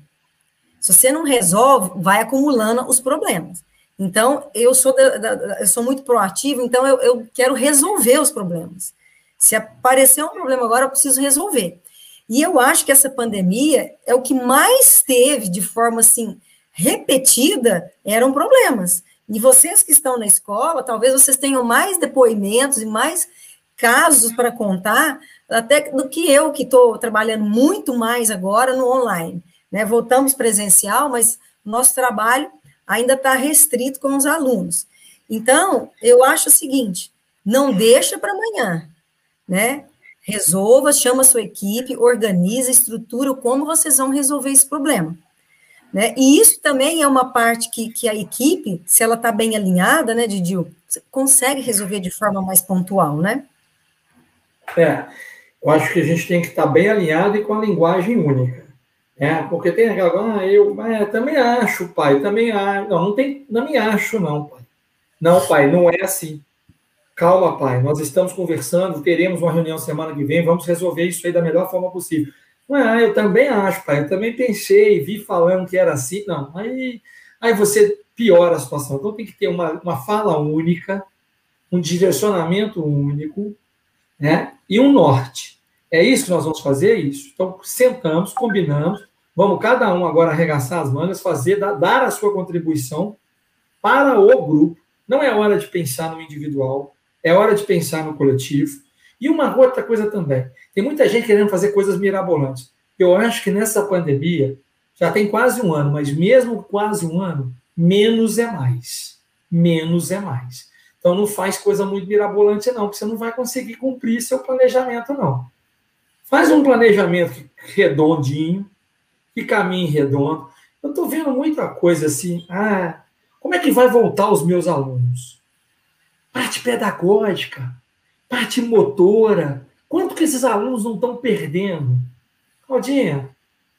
Se você não resolve, vai acumulando os problemas. Então, eu sou, da, da, eu sou muito proativo, então eu, eu quero resolver os problemas. Se aparecer um problema agora, eu preciso resolver. E eu acho que essa pandemia é o que mais teve de forma assim repetida eram problemas. E vocês que estão na escola, talvez vocês tenham mais depoimentos e mais casos para contar até do que eu que estou trabalhando muito mais agora no online. Né? Voltamos presencial, mas nosso trabalho ainda está restrito com os alunos. Então, eu acho o seguinte: não deixa para amanhã né? Resolva, chama a sua equipe, organiza, estrutura como vocês vão resolver esse problema. Né? E isso também é uma parte que, que a equipe, se ela está bem alinhada, né, Didil, consegue resolver de forma mais pontual, né? É, eu acho que a gente tem que estar tá bem alinhado e com a linguagem única. É, porque tem aquela, ah, eu é, também acho, pai, também acho. Não, não tem, não me acho, não, pai. Não, pai, não é assim. Calma, pai, nós estamos conversando, teremos uma reunião semana que vem, vamos resolver isso aí da melhor forma possível. Ah, eu também acho, pai, eu também pensei, vi falando que era assim. Não, aí, aí você piora a situação. Então tem que ter uma, uma fala única, um direcionamento único, né? E um norte. É isso que nós vamos fazer, é isso. Então, sentamos, combinamos, vamos cada um agora arregaçar as mangas, fazer, dar, dar a sua contribuição para o grupo. Não é hora de pensar no individual, é hora de pensar no coletivo. E uma outra coisa também. Tem muita gente querendo fazer coisas mirabolantes. Eu acho que nessa pandemia, já tem quase um ano, mas mesmo quase um ano, menos é mais. Menos é mais. Então não faz coisa muito mirabolante, não, porque você não vai conseguir cumprir seu planejamento, não. Faz um planejamento redondinho, que caminhe redondo. Eu estou vendo muita coisa assim. Ah, como é que vai voltar os meus alunos? parte pedagógica, parte motora. Quanto que esses alunos não estão perdendo? Claudinha,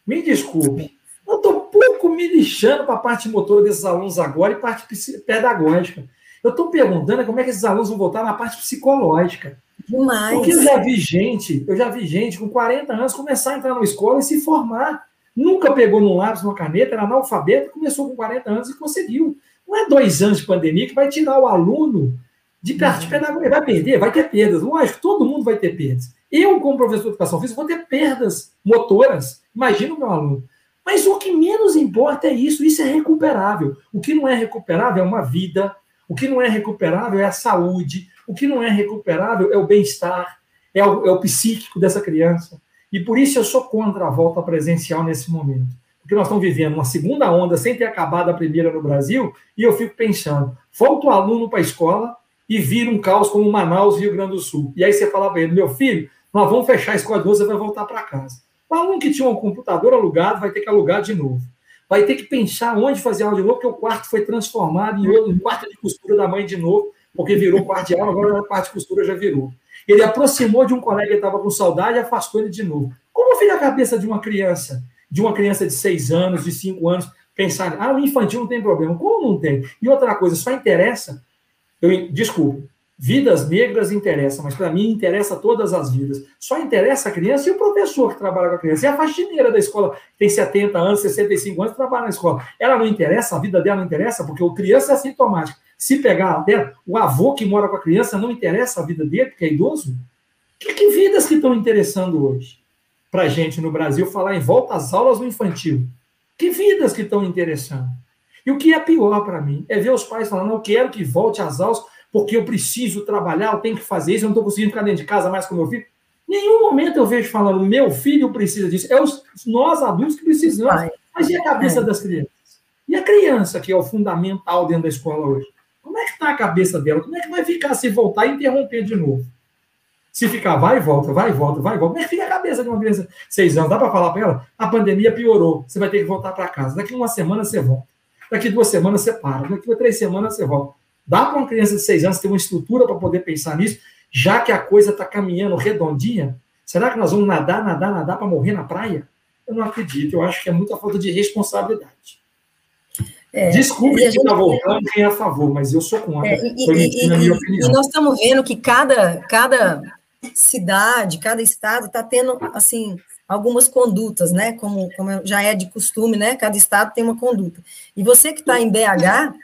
me desculpe, eu estou pouco me lixando para a parte motora desses alunos agora e parte pedagógica. Eu estou perguntando como é que esses alunos vão voltar na parte psicológica. Demais. Porque eu já vi gente, eu já vi gente com 40 anos começar a entrar na escola e se formar. Nunca pegou num lápis, numa caneta, era analfabeto, começou com 40 anos e conseguiu. Não é dois anos de pandemia que vai tirar o aluno de parte de pedagogia. Vai perder? Vai ter perdas. Lógico, todo mundo vai ter perdas. Eu, como professor de educação física, vou ter perdas motoras. Imagina o meu aluno. Mas o que menos importa é isso. Isso é recuperável. O que não é recuperável é uma vida. O que não é recuperável é a saúde. O que não é recuperável é o bem-estar, é é o psíquico dessa criança. E por isso eu sou contra a volta presencial nesse momento. porque nós estamos vivendo uma segunda onda sem ter acabado a primeira no Brasil, e eu fico pensando, falta o aluno para a escola e vira um caos como Manaus, Rio Grande do Sul. E aí você fala para ele, meu filho, nós vamos fechar a escola de você vai voltar para casa. O aluno que tinha um computador alugado vai ter que alugar de novo. Vai ter que pensar onde fazer aula de novo, porque o quarto foi transformado em, em quarto de costura da mãe de novo, porque virou quarto de aula, agora o quarto de costura já virou. Ele aproximou de um colega que estava com saudade e afastou ele de novo. Como fica a cabeça de uma criança, de uma criança de seis anos, de cinco anos, pensar, ah, o infantil não tem problema. Como não tem? E outra coisa, só interessa, eu, desculpa, Vidas negras interessam, mas para mim interessa todas as vidas. Só interessa a criança e o professor que trabalha com a criança. E a faxineira da escola, que tem 70 anos, 65 anos, trabalha na escola. Ela não interessa, a vida dela não interessa, porque o criança é assintomático. Se pegar dela, o avô que mora com a criança não interessa a vida dele, porque é idoso. Que, que vidas que estão interessando hoje para gente no Brasil falar em volta às aulas no infantil? Que vidas que estão interessando? E o que é pior para mim é ver os pais falando, eu quero que volte às aulas porque eu preciso trabalhar, eu tenho que fazer isso, eu não estou conseguindo ficar dentro de casa mais com meu filho. Nenhum momento eu vejo falando, meu filho precisa disso. É os, nós adultos que precisamos. Mas e a cabeça é. das crianças? E a criança, que é o fundamental dentro da escola hoje? Como é que está a cabeça dela? Como é que vai ficar se voltar e interromper de novo? Se ficar, vai e volta, vai e volta, vai e volta. Como é que fica a cabeça de uma criança de seis anos? Dá para falar para ela? A pandemia piorou, você vai ter que voltar para casa. Daqui uma semana você volta. Daqui duas semanas você para. Daqui três semanas você volta. Dá para uma criança de seis anos ter uma estrutura para poder pensar nisso, já que a coisa está caminhando redondinha? Será que nós vamos nadar, nadar, nadar para morrer na praia? Eu não acredito. Eu acho que é muita falta de responsabilidade. É, Desculpe quem está voltando, quem é a favor, mas eu sou contra. É, e, e, e, e, nós estamos vendo que cada, cada cidade, cada estado está tendo assim algumas condutas, né? Como, como já é de costume, né? Cada estado tem uma conduta. E você que está em BH,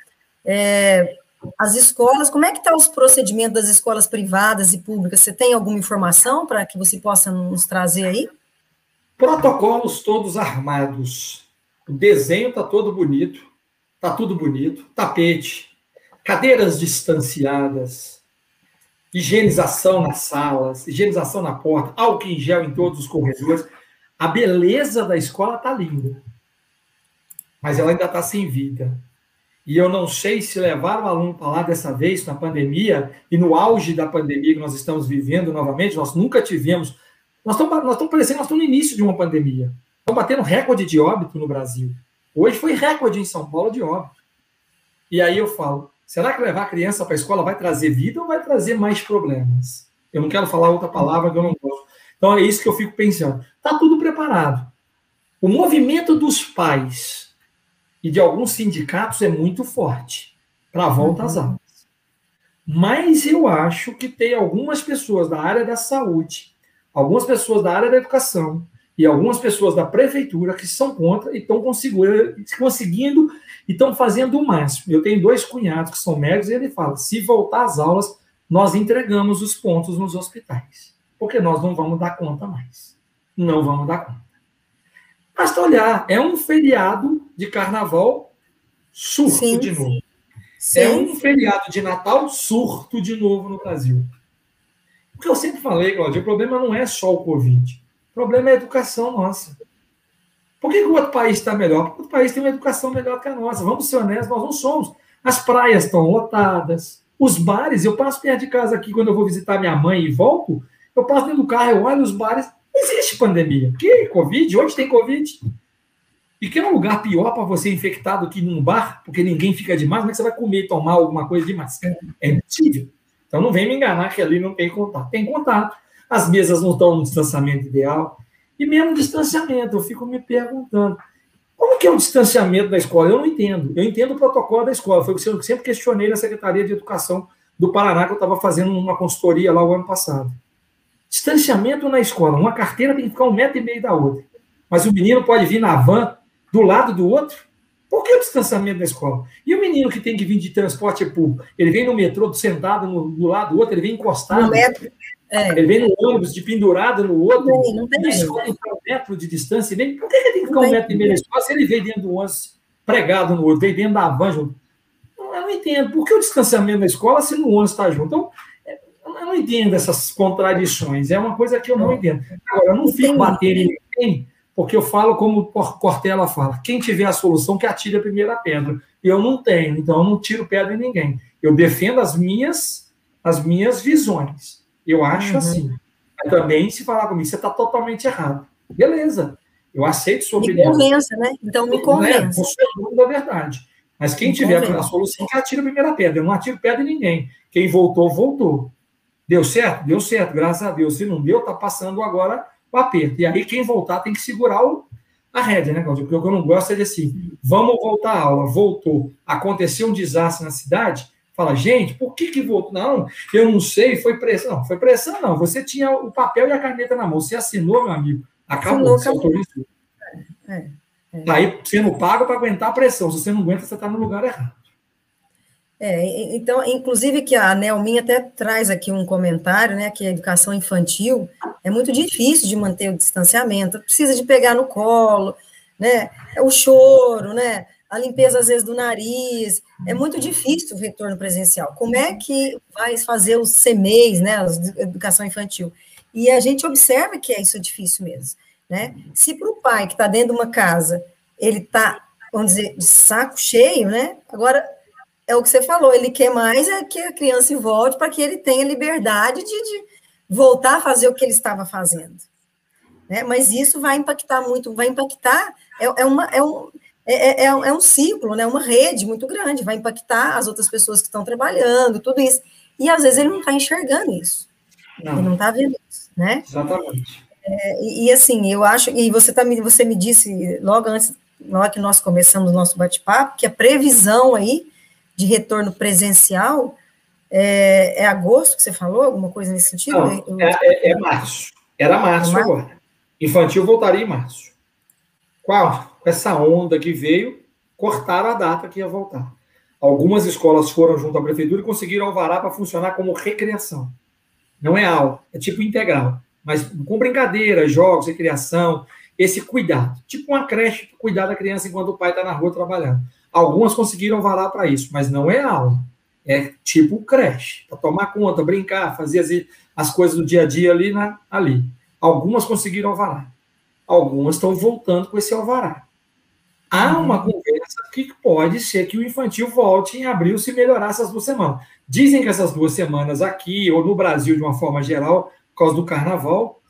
é, as escolas, como é que estão tá os procedimentos das escolas privadas e públicas? Você tem alguma informação para que você possa nos trazer aí? Protocolos todos armados. O desenho está todo bonito, está tudo bonito. Tapete, cadeiras distanciadas, higienização nas salas, higienização na porta, álcool em gel em todos os corredores. A beleza da escola está linda, mas ela ainda está sem vida. E eu não sei se levar o aluno para lá dessa vez, na pandemia, e no auge da pandemia que nós estamos vivendo novamente, nós nunca tivemos. Nós estamos, nós estamos parecendo nós estamos no início de uma pandemia. Estamos batendo recorde de óbito no Brasil. Hoje foi recorde em São Paulo de óbito. E aí eu falo: será que levar a criança para a escola vai trazer vida ou vai trazer mais problemas? Eu não quero falar outra palavra que eu não gosto. Então é isso que eu fico pensando. Está tudo preparado. O movimento dos pais e de alguns sindicatos é muito forte para a volta às uhum. aulas. Mas eu acho que tem algumas pessoas da área da saúde, algumas pessoas da área da educação e algumas pessoas da prefeitura que são contra e estão conseguindo e estão fazendo o máximo. Eu tenho dois cunhados que são médicos e ele fala: se voltar às aulas, nós entregamos os pontos nos hospitais, porque nós não vamos dar conta mais. Não vamos dar conta. Basta olhar, é um feriado de carnaval, surto sim, de novo. Sim. É um feriado de Natal, surto de novo no Brasil. Porque eu sempre falei, Claudio, o problema não é só o Covid. O problema é a educação nossa. Por que, que o outro país está melhor? Porque o outro país tem uma educação melhor que a nossa. Vamos ser honestos, nós não somos. As praias estão lotadas. Os bares, eu passo perto de casa aqui quando eu vou visitar minha mãe e volto, eu passo dentro do carro, eu olho os bares, existe pandemia. Que Covid? Hoje tem Covid. E que é um lugar pior para você infectar do que num bar, porque ninguém fica demais, como é que você vai comer e tomar alguma coisa demais? É impossível. Então não vem me enganar que ali não tem contato. Tem contato. As mesas não estão no distanciamento ideal. E mesmo distanciamento, eu fico me perguntando. Como que é o distanciamento da escola? Eu não entendo. Eu entendo o protocolo da escola. Foi o que eu sempre questionei na Secretaria de Educação do Paraná, que eu estava fazendo uma consultoria lá o ano passado. Distanciamento na escola. Uma carteira tem que ficar um metro e meio da outra. Mas o menino pode vir na van do lado do outro? Por que o distanciamento da escola? E o menino que tem que vir de transporte público? Ele vem no metrô sentado no, do lado do outro, ele vem encostado. No metro. É. Ele vem no ônibus de pendurado no outro. Não tem, não tem. Na escola tem um metro de distância. Vem, por que ele tem que ficar um metro e meio na escola se ele vem dentro do ônibus pregado no outro, vem dentro da van junto? Eu não entendo. Por que o distanciamento da escola se no ônibus está junto? Então, não entendo essas contradições. É uma coisa que eu não entendo. Agora, eu não fico batendo em ninguém porque eu falo como Cortella fala: quem tiver a solução que atire a primeira pedra. Eu não tenho, então eu não tiro pedra em ninguém. Eu defendo as minhas, as minhas visões. Eu acho uhum. assim. Mas também, se falar comigo, você está totalmente errado. Beleza, eu aceito sua me opinião. Me convença, né? Então me convença. Né? Você é dono da verdade. Mas quem me tiver convença. a solução, que atire a primeira pedra. Eu não atiro pedra em ninguém. Quem voltou, voltou. Deu certo? Deu certo, graças a Deus. Se não deu, está passando agora o aperto. E aí, quem voltar tem que segurar o, a rédea, né, Cláudio? Porque o que eu não gosto é de assim, vamos voltar à aula, voltou, aconteceu um desastre na cidade, fala, gente, por que que voltou? Não, eu não sei, foi pressão. Não, foi pressão não, você tinha o papel e a caneta na mão, você assinou, meu amigo, acabou, você autorizou. É, é. Tá aí sendo pago para aguentar a pressão, se você não aguenta, você está no lugar errado. É, então, inclusive que a Nelminha até traz aqui um comentário, né, que a educação infantil é muito difícil de manter o distanciamento, precisa de pegar no colo, né, o choro, né, a limpeza às vezes do nariz, é muito difícil o retorno presencial. Como é que vai fazer os CMEs, né, a educação infantil? E a gente observa que é isso difícil mesmo, né? Se para o pai que está dentro de uma casa, ele está, vamos dizer, de saco cheio, né? Agora é o que você falou, ele quer mais é que a criança volte para que ele tenha liberdade de, de, voltar a fazer o que ele estava fazendo. Né? Mas isso vai impactar muito, vai impactar, é, é uma, é, um, é, é, é um ciclo, né? uma rede muito grande, vai impactar as outras pessoas que estão trabalhando, tudo isso. E às vezes ele não está enxergando isso. Não. Ele não está vendo isso, né? Exatamente. É, e, e, assim, eu acho, e você, tá, você me disse logo antes, na hora que nós começamos o nosso bate-papo, que a previsão aí de retorno presencial, é, é, agosto que você falou? Alguma coisa nesse sentido? Não, é, é, é março. Era março, março agora. Infantil voltaria em março. Qual? Com essa onda que veio, cortaram a data que ia voltar. Algumas escolas foram junto à prefeitura e conseguiram alvará para funcionar como recreação. Não é aula, é tipo integral. Mas com brincadeira, jogos, recreação, esse cuidado. Tipo uma creche, cuidar da criança enquanto o pai está na rua trabalhando. Algumas conseguiram varar para isso, mas não é aula. É tipo creche, para tomar conta, brincar, fazer as, as coisas do dia a dia ali, na, ali. Algumas conseguiram alvará. Algumas estão voltando com esse alvará. Há uhum. uma conversa que pode ser que o infantil volte em abril se melhorar essas duas semanas. Dizem que essas duas semanas aqui, ou no Brasil de uma forma geral, por causa do carnaval,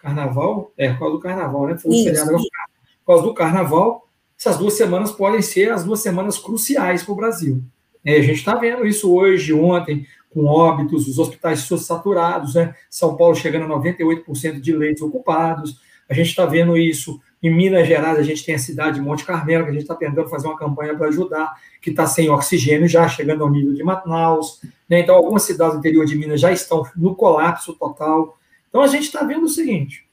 carnaval? É, por causa do carnaval, né? Foi um feriado, por causa do carnaval, essas duas semanas podem ser as duas semanas cruciais para o Brasil. É, a gente está vendo isso hoje, ontem, com óbitos, os hospitais saturados, né? São Paulo chegando a 98% de leitos ocupados. A gente está vendo isso em Minas Gerais, a gente tem a cidade de Monte Carmelo, que a gente está tentando fazer uma campanha para ajudar, que está sem oxigênio já, chegando ao nível de Manaus. Né? Então, algumas cidades do interior de Minas já estão no colapso total. Então, a gente está vendo o seguinte: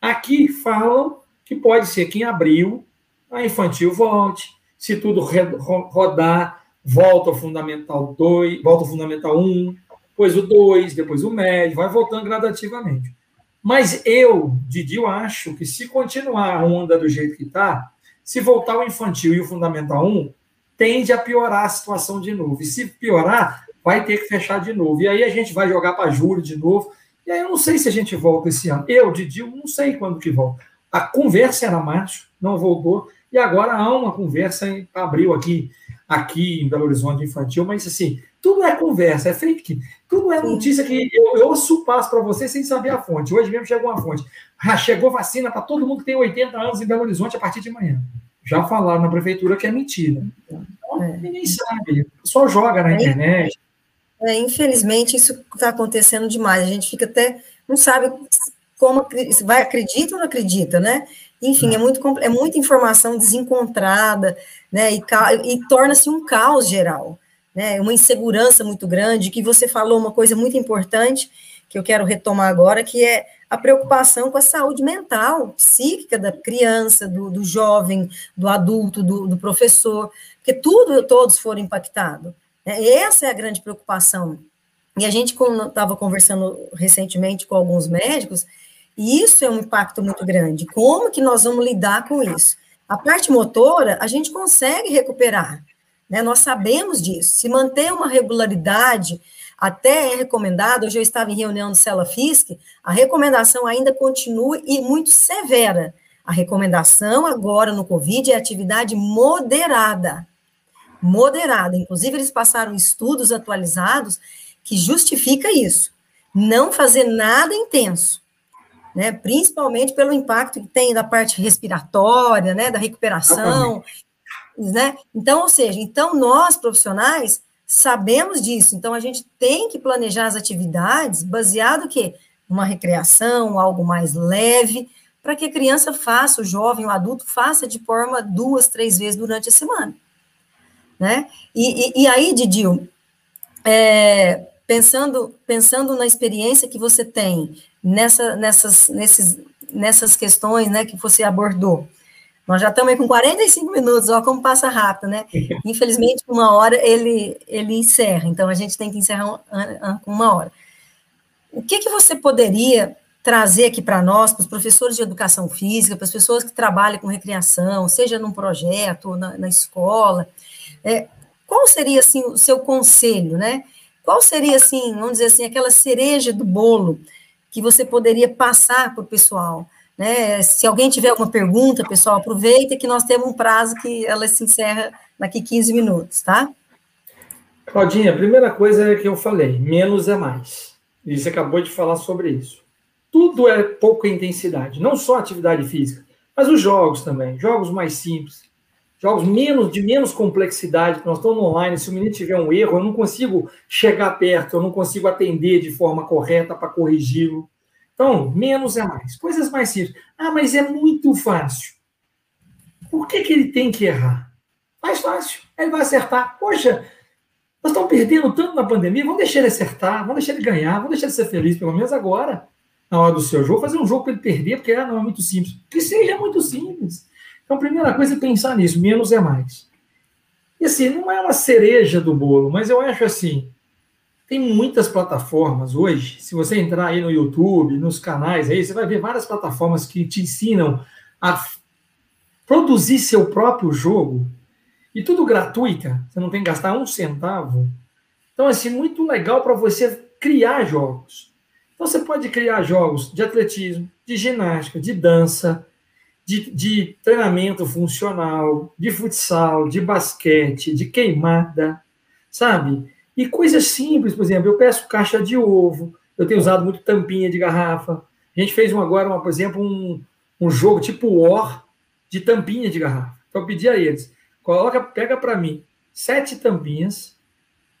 aqui falam que pode ser que em abril a infantil volte, se tudo rodar, volta ao fundamental 2, volta ao fundamental 1, um, depois o 2, depois o médio, vai voltando gradativamente. Mas eu, Didi, eu acho que se continuar a onda do jeito que está, se voltar o infantil e o fundamental 1, tende a piorar a situação de novo. E se piorar, vai ter que fechar de novo. E aí a gente vai jogar para julho de novo. E aí eu não sei se a gente volta esse ano. Eu, Didi, eu não sei quando que volta. A conversa era março, não voltou. E agora há uma conversa em abril aqui, aqui em Belo Horizonte infantil, mas assim, tudo é conversa, é fake. Tudo é notícia que eu, eu ouço passo para você sem saber a fonte. Hoje mesmo chegou uma fonte. Já chegou vacina para todo mundo que tem 80 anos em Belo Horizonte a partir de manhã. Já falaram na prefeitura que é mentira. Então, é. ninguém sabe. Pessoal joga na é, internet. É, infelizmente, isso está acontecendo demais. A gente fica até. não sabe como vai acredita ou não acredita, né? Enfim, é, muito, é muita informação desencontrada, né? E, e torna-se um caos geral, né? Uma insegurança muito grande. Que você falou uma coisa muito importante que eu quero retomar agora, que é a preocupação com a saúde mental, psíquica da criança, do, do jovem, do adulto, do, do, professor, porque tudo, todos foram impactados. Né? Essa é a grande preocupação. E a gente estava conversando recentemente com alguns médicos, e isso é um impacto muito grande. Como que nós vamos lidar com isso? A parte motora, a gente consegue recuperar, né? Nós sabemos disso. Se manter uma regularidade, até é recomendado, hoje eu estava em reunião do Cela Fisc, a recomendação ainda continua e muito severa. A recomendação agora no Covid é atividade moderada. Moderada. Inclusive, eles passaram estudos atualizados que justifica isso. Não fazer nada intenso, né? Principalmente pelo impacto que tem da parte respiratória, né? Da recuperação, né? Então, ou seja, então nós profissionais sabemos disso. Então a gente tem que planejar as atividades baseado que uma recreação, algo mais leve, para que a criança faça, o jovem, o adulto faça de forma duas, três vezes durante a semana. Né? E, e, e aí, Didil, é, pensando, pensando na experiência que você tem nessa, nessas, nesses, nessas questões né, que você abordou, nós já estamos aí com 45 minutos, olha como passa rápido, né? Infelizmente, uma hora ele, ele encerra, então a gente tem que encerrar com uma hora. O que, que você poderia trazer aqui para nós, para os professores de educação física, para as pessoas que trabalham com recreação, seja num projeto, na, na escola, é, qual seria, assim, o seu conselho, né? Qual seria, assim, vamos dizer assim, aquela cereja do bolo que você poderia passar para o pessoal? Né? Se alguém tiver alguma pergunta, pessoal, aproveita que nós temos um prazo que ela se encerra daqui 15 minutos, tá? Claudinha, a primeira coisa é que eu falei, menos é mais. E você acabou de falar sobre isso. Tudo é pouca intensidade, não só atividade física, mas os jogos também, jogos mais simples, jogos menos de menos complexidade, nós estamos online, se o menino tiver um erro, eu não consigo chegar perto, eu não consigo atender de forma correta para corrigi-lo. Então, menos é mais. Coisas mais simples. Ah, mas é muito fácil. Por que, que ele tem que errar? Mais fácil. Ele vai acertar. Poxa, nós estamos perdendo tanto na pandemia, vamos deixar ele acertar, vamos deixar ele ganhar, vamos deixar ele ser feliz, pelo menos agora, na hora do seu jogo, fazer um jogo para ele perder, porque ah, não é muito simples. Que seja muito simples. Então, primeira coisa é pensar nisso, menos é mais. E assim, não é uma cereja do bolo, mas eu acho assim, tem muitas plataformas hoje. Se você entrar aí no YouTube, nos canais aí, você vai ver várias plataformas que te ensinam a produzir seu próprio jogo. E tudo gratuita, você não tem que gastar um centavo. Então, assim, muito legal para você criar jogos. Então, você pode criar jogos de atletismo, de ginástica, de dança, de, de treinamento funcional, de futsal, de basquete, de queimada, sabe? E coisas simples, por exemplo, eu peço caixa de ovo, eu tenho usado muito tampinha de garrafa. A gente fez um, agora, uma, por exemplo, um, um jogo tipo War de tampinha de garrafa. Então eu pedi a eles, coloca, pega para mim sete tampinhas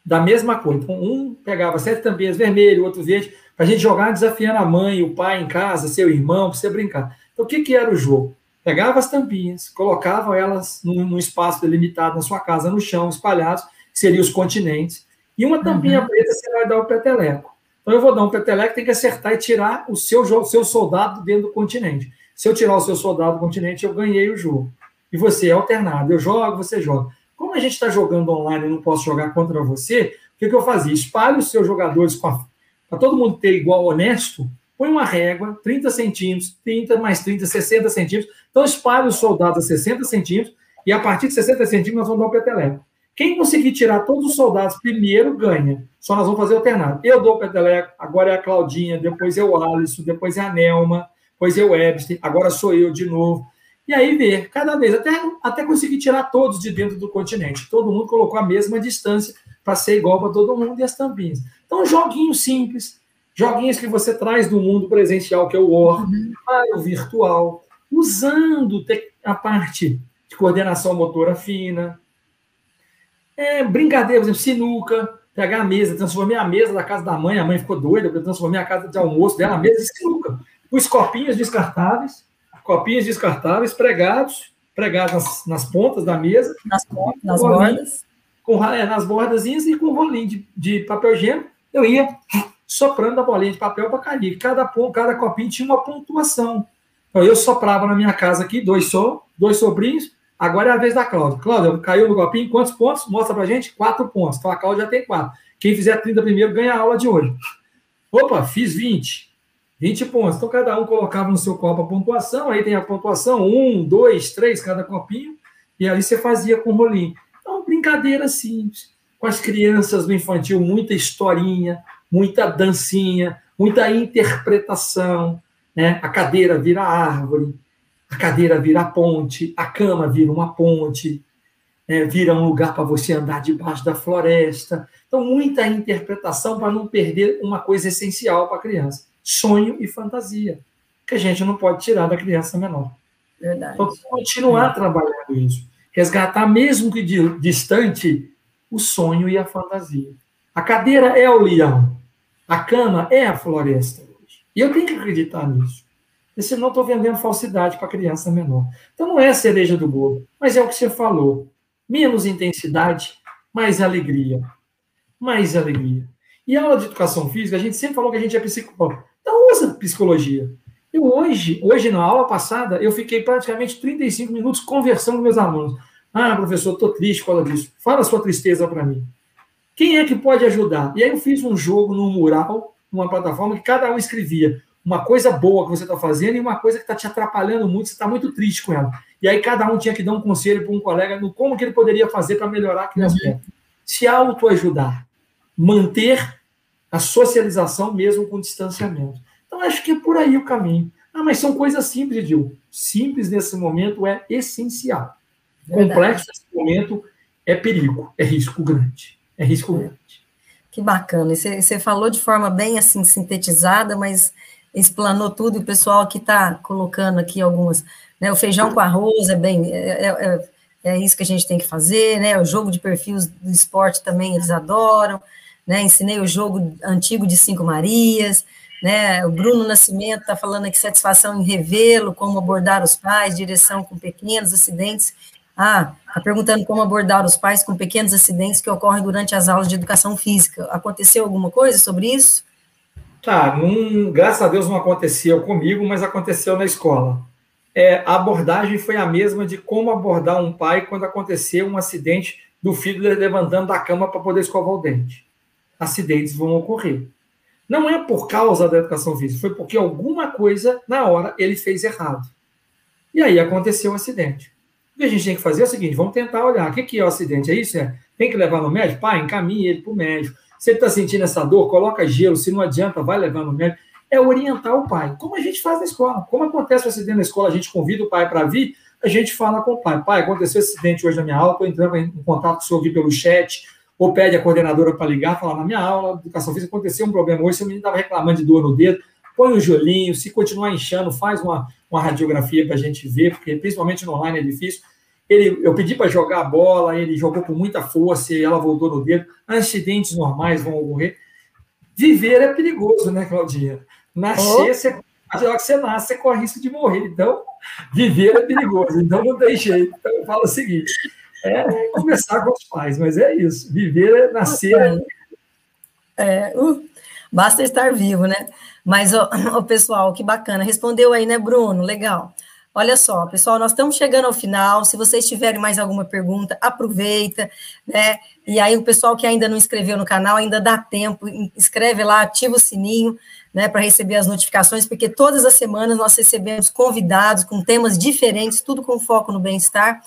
da mesma cor. Então um pegava sete tampinhas vermelho, outro verde, para a gente jogar desafiando a mãe, o pai em casa, seu irmão, para você brincar. Então o que, que era o jogo? Pegava as tampinhas, colocava elas num, num espaço delimitado na sua casa, no chão, espalhados, que seriam os continentes e uma tampinha uhum. preta você vai dar o peteleco. Então eu vou dar um peteleco, tem que acertar e tirar o seu, o seu soldado dentro do continente. Se eu tirar o seu soldado do continente, eu ganhei o jogo. E você é alternado. Eu jogo, você joga. Como a gente está jogando online e não posso jogar contra você, o que, que eu fazia? Espalhe os seus jogadores para todo mundo ter igual honesto. Põe uma régua, 30 centímetros, 30 mais 30, 60 centímetros. Então espalhe os soldados a 60 centímetros e a partir de 60 centímetros nós vamos dar o peteleco. Quem conseguir tirar todos os soldados primeiro ganha. Só nós vamos fazer alternado. Eu dou o Peteleco, agora é a Claudinha, depois é o Alisson, depois é a Nelma, depois é o Epstein, agora sou eu de novo. E aí ver, cada vez, até, até conseguir tirar todos de dentro do continente. Todo mundo colocou a mesma distância para ser igual para todo mundo e as tampinhas. Então, joguinhos simples, joguinhos que você traz do mundo presencial, que é o War, uhum. para o virtual, usando a parte de coordenação motora fina, é, brincadeira, por exemplo, sinuca, pegar a mesa, transformei a mesa da casa da mãe, a mãe ficou doida, porque eu transformei a casa de almoço dela, a mesa de sinuca. Os copinhos descartáveis, copinhos descartáveis pregados, pregados nas, nas pontas da mesa. Nas pontas, nas bordas. Com, é, nas bordas e com rolinho de, de papel higiênico, eu ia soprando a bolinha de papel para cair. Cada, cada copinho tinha uma pontuação. Então, eu soprava na minha casa aqui, dois, so, dois sobrinhos, Agora é a vez da Cláudia. Cláudia, caiu no copinho, quantos pontos? Mostra pra gente, quatro pontos. Então a Cláudia já tem quatro. Quem fizer 30 primeiro ganha a aula de hoje. Opa, fiz 20. 20 pontos. Então cada um colocava no seu copo a pontuação, aí tem a pontuação, um, dois, três, cada copinho, e aí você fazia com rolinho. Então, brincadeira simples. Com as crianças no infantil, muita historinha, muita dancinha, muita interpretação, né? A cadeira vira árvore, A cadeira vira ponte, a cama vira uma ponte, é, vira um lugar para você andar debaixo da floresta. Então, muita interpretação para não perder uma coisa essencial para a criança: sonho e fantasia, que a gente não pode tirar da criança menor. Verdade. Então, continuar é. trabalhando isso. Resgatar, mesmo que distante, o sonho e a fantasia. A cadeira é o leão, a cama é a floresta hoje. E eu tenho que acreditar nisso. E senão estou vendendo falsidade para criança menor. Então não é a cereja do bolo, mas é o que você falou. Menos intensidade, mais alegria. Mais alegria. E a aula de educação física, a gente sempre falou que a gente é psicólogo. Então usa psicologia. Eu hoje, hoje na aula passada, eu fiquei praticamente 35 minutos conversando com meus alunos. Ah, professor, estou triste por causa disso. Fala a sua tristeza para mim. Quem é que pode ajudar? E aí eu fiz um jogo no mural, numa plataforma, que cada um escrevia uma coisa boa que você está fazendo e uma coisa que está te atrapalhando muito, você está muito triste com ela. E aí cada um tinha que dar um conselho para um colega no como que ele poderia fazer para melhorar aquele uhum. aspecto. Se autoajudar, manter a socialização mesmo com distanciamento. Então acho que é por aí o caminho. Ah, mas são coisas simples, Gil. Simples nesse momento é essencial. Complexo nesse momento é perigo, é risco grande. É risco grande. Que bacana. Você, falou de forma bem assim sintetizada, mas explanou tudo. O pessoal aqui está colocando aqui algumas. Né, o feijão com arroz é bem. É, é, é, é, isso que a gente tem que fazer, né? O jogo de perfis do esporte também eles adoram. Né, ensinei o jogo antigo de Cinco Marias. Né, o Bruno Nascimento está falando aqui satisfação em revê-lo, como abordar os pais, direção com pequenos acidentes ah, está perguntando como abordar os pais com pequenos acidentes que ocorrem durante as aulas de educação física. Aconteceu alguma coisa sobre isso? Tá, graças a Deus não aconteceu comigo, mas aconteceu na escola. É, a abordagem foi a mesma de como abordar um pai quando aconteceu um acidente do filho levantando da cama para poder escovar o dente. Acidentes vão ocorrer. Não é por causa da educação física, foi porque alguma coisa na hora ele fez errado. E aí aconteceu o acidente. O que a gente tem que fazer é o seguinte: vamos tentar olhar. O que é o acidente? É isso? É? Tem que levar no médico? Pai, encaminhe ele para o médico. Se ele está sentindo essa dor, coloca gelo. Se não adianta, vai levar no médico. É orientar o pai. Como a gente faz na escola. Como acontece o acidente na escola, a gente convida o pai para vir, a gente fala com o pai. Pai, aconteceu esse acidente hoje na minha aula, estou entrando em contato com o senhor aqui pelo chat, ou pede a coordenadora para ligar, falar, na minha aula, educação física, aconteceu um problema hoje, seu menino estava reclamando de dor no dedo, põe o joelhinho, se continuar inchando, faz uma, uma radiografia para a gente ver, porque principalmente no online é difícil. Ele, eu pedi para jogar a bola, ele jogou com muita força e ela voltou no dedo. Acidentes normais vão ocorrer. Viver é perigoso, né, Claudinha? Nascer, oh. você, que você nasce, você corre risco de morrer. Então, viver é perigoso. Então, não tem jeito. Então, eu falo o seguinte: é conversar com os pais, mas é isso. Viver é nascer. É, uh, basta estar vivo, né? Mas, o pessoal, que bacana. Respondeu aí, né, Bruno? Legal. Olha só, pessoal, nós estamos chegando ao final. Se vocês tiverem mais alguma pergunta, aproveita, né? E aí, o pessoal que ainda não inscreveu no canal, ainda dá tempo, inscreve lá, ativa o sininho, né, para receber as notificações, porque todas as semanas nós recebemos convidados com temas diferentes, tudo com foco no bem-estar.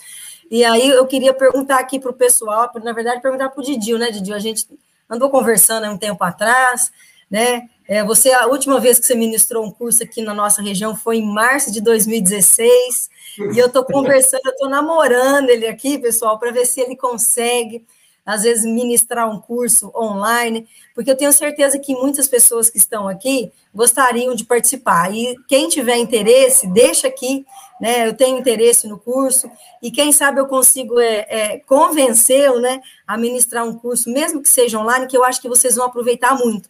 E aí, eu queria perguntar aqui para o pessoal, na verdade, perguntar para o Didil, né, Didil? A gente andou conversando há um tempo atrás, né? É, você, a última vez que você ministrou um curso aqui na nossa região foi em março de 2016, e eu estou conversando, eu estou namorando ele aqui, pessoal, para ver se ele consegue, às vezes, ministrar um curso online, porque eu tenho certeza que muitas pessoas que estão aqui gostariam de participar. E quem tiver interesse, deixa aqui, né? Eu tenho interesse no curso, e quem sabe eu consigo é, é, convencê-lo, né, a ministrar um curso, mesmo que seja online, que eu acho que vocês vão aproveitar muito.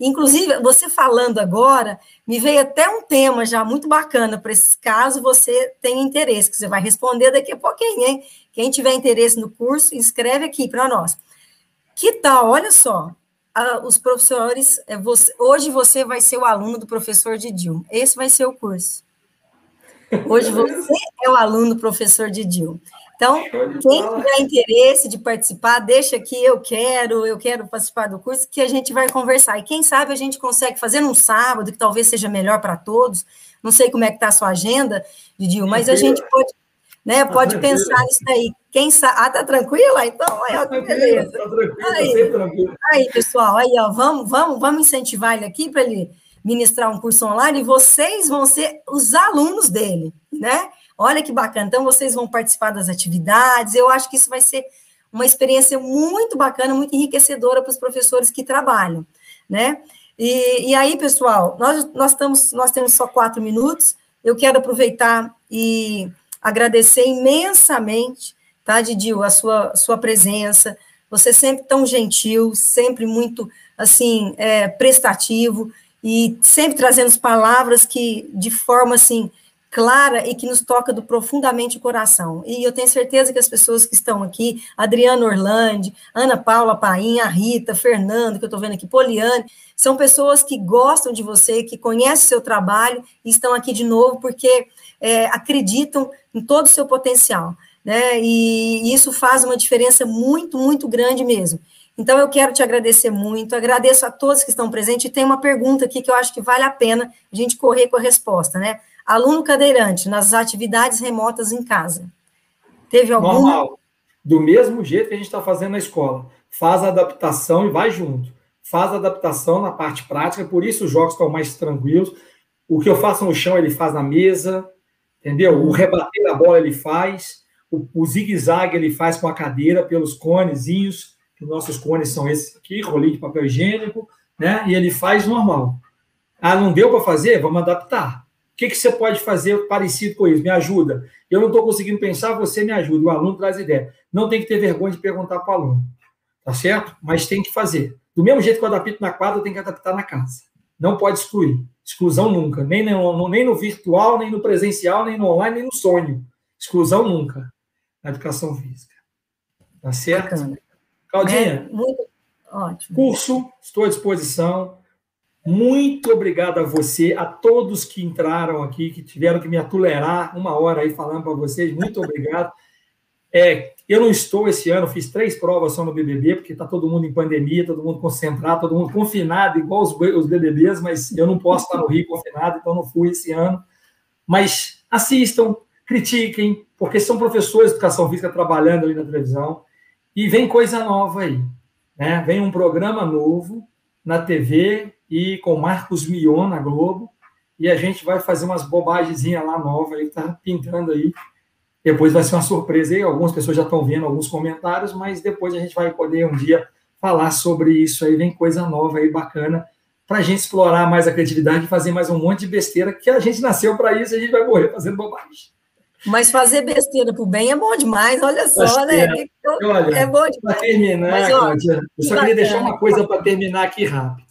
Inclusive, você falando agora, me veio até um tema já muito bacana para esse caso você tem interesse, que você vai responder daqui a pouquinho, hein? Quem tiver interesse no curso, escreve aqui para nós. Que tal? Olha só, os professores, é hoje você vai ser o aluno do professor Didil. Esse vai ser o curso. Hoje você é o aluno do professor Didil. Então, quem tiver interesse de participar, deixa aqui, eu quero, eu quero participar do curso, que a gente vai conversar. E quem sabe a gente consegue fazer num sábado, que talvez seja melhor para todos. Não sei como é que está a sua agenda, Didil, mas a gente pode, né, tá pode pensar nisso daí. Quem sabe. Ah, tá tranquila? Então, aí, ó, que beleza. Tá tranquilo, aí, tranquilo. aí, pessoal, aí, ó, vamos, vamos, vamos incentivar ele aqui para ele ministrar um curso online e vocês vão ser os alunos dele, né? Olha que bacana. Então, vocês vão participar das atividades. Eu acho que isso vai ser uma experiência muito bacana, muito enriquecedora para os professores que trabalham, né? E, e aí, pessoal, nós, nós, estamos, nós temos só quatro minutos. Eu quero aproveitar e agradecer imensamente, tá, Didil, a sua, sua presença. Você sempre tão gentil, sempre muito, assim, é, prestativo e sempre trazendo palavras que, de forma, assim, clara e que nos toca do profundamente o coração. E eu tenho certeza que as pessoas que estão aqui, Adriana Orlandi, Ana Paula Paim, a Rita, Fernando, que eu estou vendo aqui, Poliane, são pessoas que gostam de você, que conhecem o seu trabalho e estão aqui de novo porque é, acreditam em todo o seu potencial. Né? E isso faz uma diferença muito, muito grande mesmo. Então, eu quero te agradecer muito, agradeço a todos que estão presentes, e tem uma pergunta aqui que eu acho que vale a pena a gente correr com a resposta, né? Aluno cadeirante nas atividades remotas em casa. Teve algum? Normal. Do mesmo jeito que a gente está fazendo na escola. Faz a adaptação e vai junto. Faz a adaptação na parte prática, por isso os jogos estão mais tranquilos. O que eu faço no chão, ele faz na mesa, entendeu? O rebater a bola ele faz, o, o zigue-zague ele faz com a cadeira, pelos conezinhos, nossos cones são esses aqui, rolinho de papel higiênico, né? E ele faz normal. Ah, não deu para fazer? Vamos adaptar que, que você pode fazer parecido com isso? Me ajuda. Eu não estou conseguindo pensar, você me ajuda. O aluno traz ideia. Não tem que ter vergonha de perguntar para o aluno. Tá certo? Mas tem que fazer. Do mesmo jeito que eu adapto na quadra, eu tenho que adaptar na casa. Não pode excluir. Exclusão nunca. Nem no, nem no virtual, nem no presencial, nem no online, nem no sonho. Exclusão nunca. Na educação física. Tá certo? Bacana. Claudinha, é, muito ótimo. Curso, estou à disposição. Muito obrigado a você, a todos que entraram aqui, que tiveram que me atolerar uma hora aí falando para vocês. Muito obrigado. É, eu não estou esse ano, fiz três provas só no BBB, porque está todo mundo em pandemia, todo mundo concentrado, todo mundo confinado, igual os, os BBBs, mas eu não posso estar no Rio confinado, então não fui esse ano. Mas assistam, critiquem, porque são professores de educação física trabalhando ali na televisão, e vem coisa nova aí. Né? Vem um programa novo na TV, e com Marcos Mion na Globo, e a gente vai fazer umas bobagens lá novas aí, tá pintando aí. Depois vai ser uma surpresa aí, algumas pessoas já estão vendo alguns comentários, mas depois a gente vai poder um dia falar sobre isso aí, vem coisa nova aí, bacana, para a gente explorar mais a criatividade e fazer mais um monte de besteira, que a gente nasceu para isso e a gente vai morrer fazendo bobagem. Mas fazer besteira pro bem é bom demais, olha só, né? É, olha, é bom demais. Para terminar, Mas, ó, eu só queria deixar uma coisa para terminar aqui rápido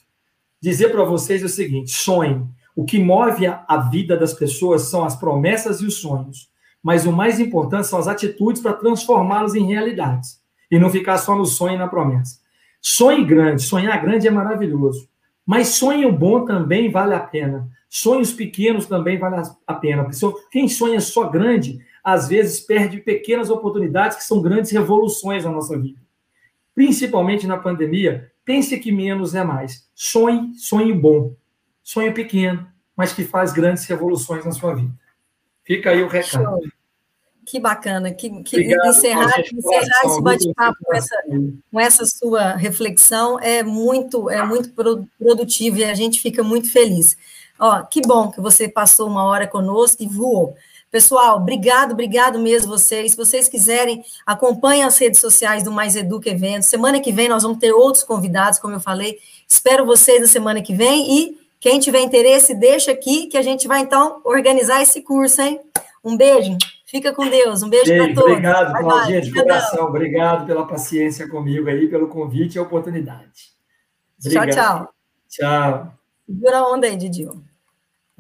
dizer para vocês o seguinte: sonhem. O que move a vida das pessoas são as promessas e os sonhos. Mas o mais importante são as atitudes para transformá-los em realidades. E não ficar só no sonho e na promessa. Sonhe grande, sonhar grande é maravilhoso. Mas sonho bom também vale a pena. Sonhos pequenos também vale a pena. Quem sonha só grande, às vezes perde pequenas oportunidades que são grandes revoluções na nossa vida. Principalmente na pandemia, Pense que menos é mais. Sonhe, sonhe bom. Sonho pequeno, mas que faz grandes revoluções na sua vida. Fica aí o recado. Show. Que bacana, que, que Obrigado, encerrar, encerrar esse bate-papo com essa, com essa sua reflexão é muito, é muito produtivo e a gente fica muito feliz. Ó, que bom que você passou uma hora conosco e voou. Pessoal, obrigado, obrigado mesmo vocês. Se vocês quiserem, acompanhem as redes sociais do Mais Educa Eventos. Semana que vem nós vamos ter outros convidados, como eu falei. Espero vocês na semana que vem e quem tiver interesse, deixa aqui que a gente vai então organizar esse curso, hein? Um beijo. Fica com Deus. Um beijo para todos. Obrigado, Claudinha, de coração. Obrigado pela paciência comigo aí, pelo convite e a oportunidade. Obrigado. Tchau, tchau. Tchau. Segura a onda aí, Didil.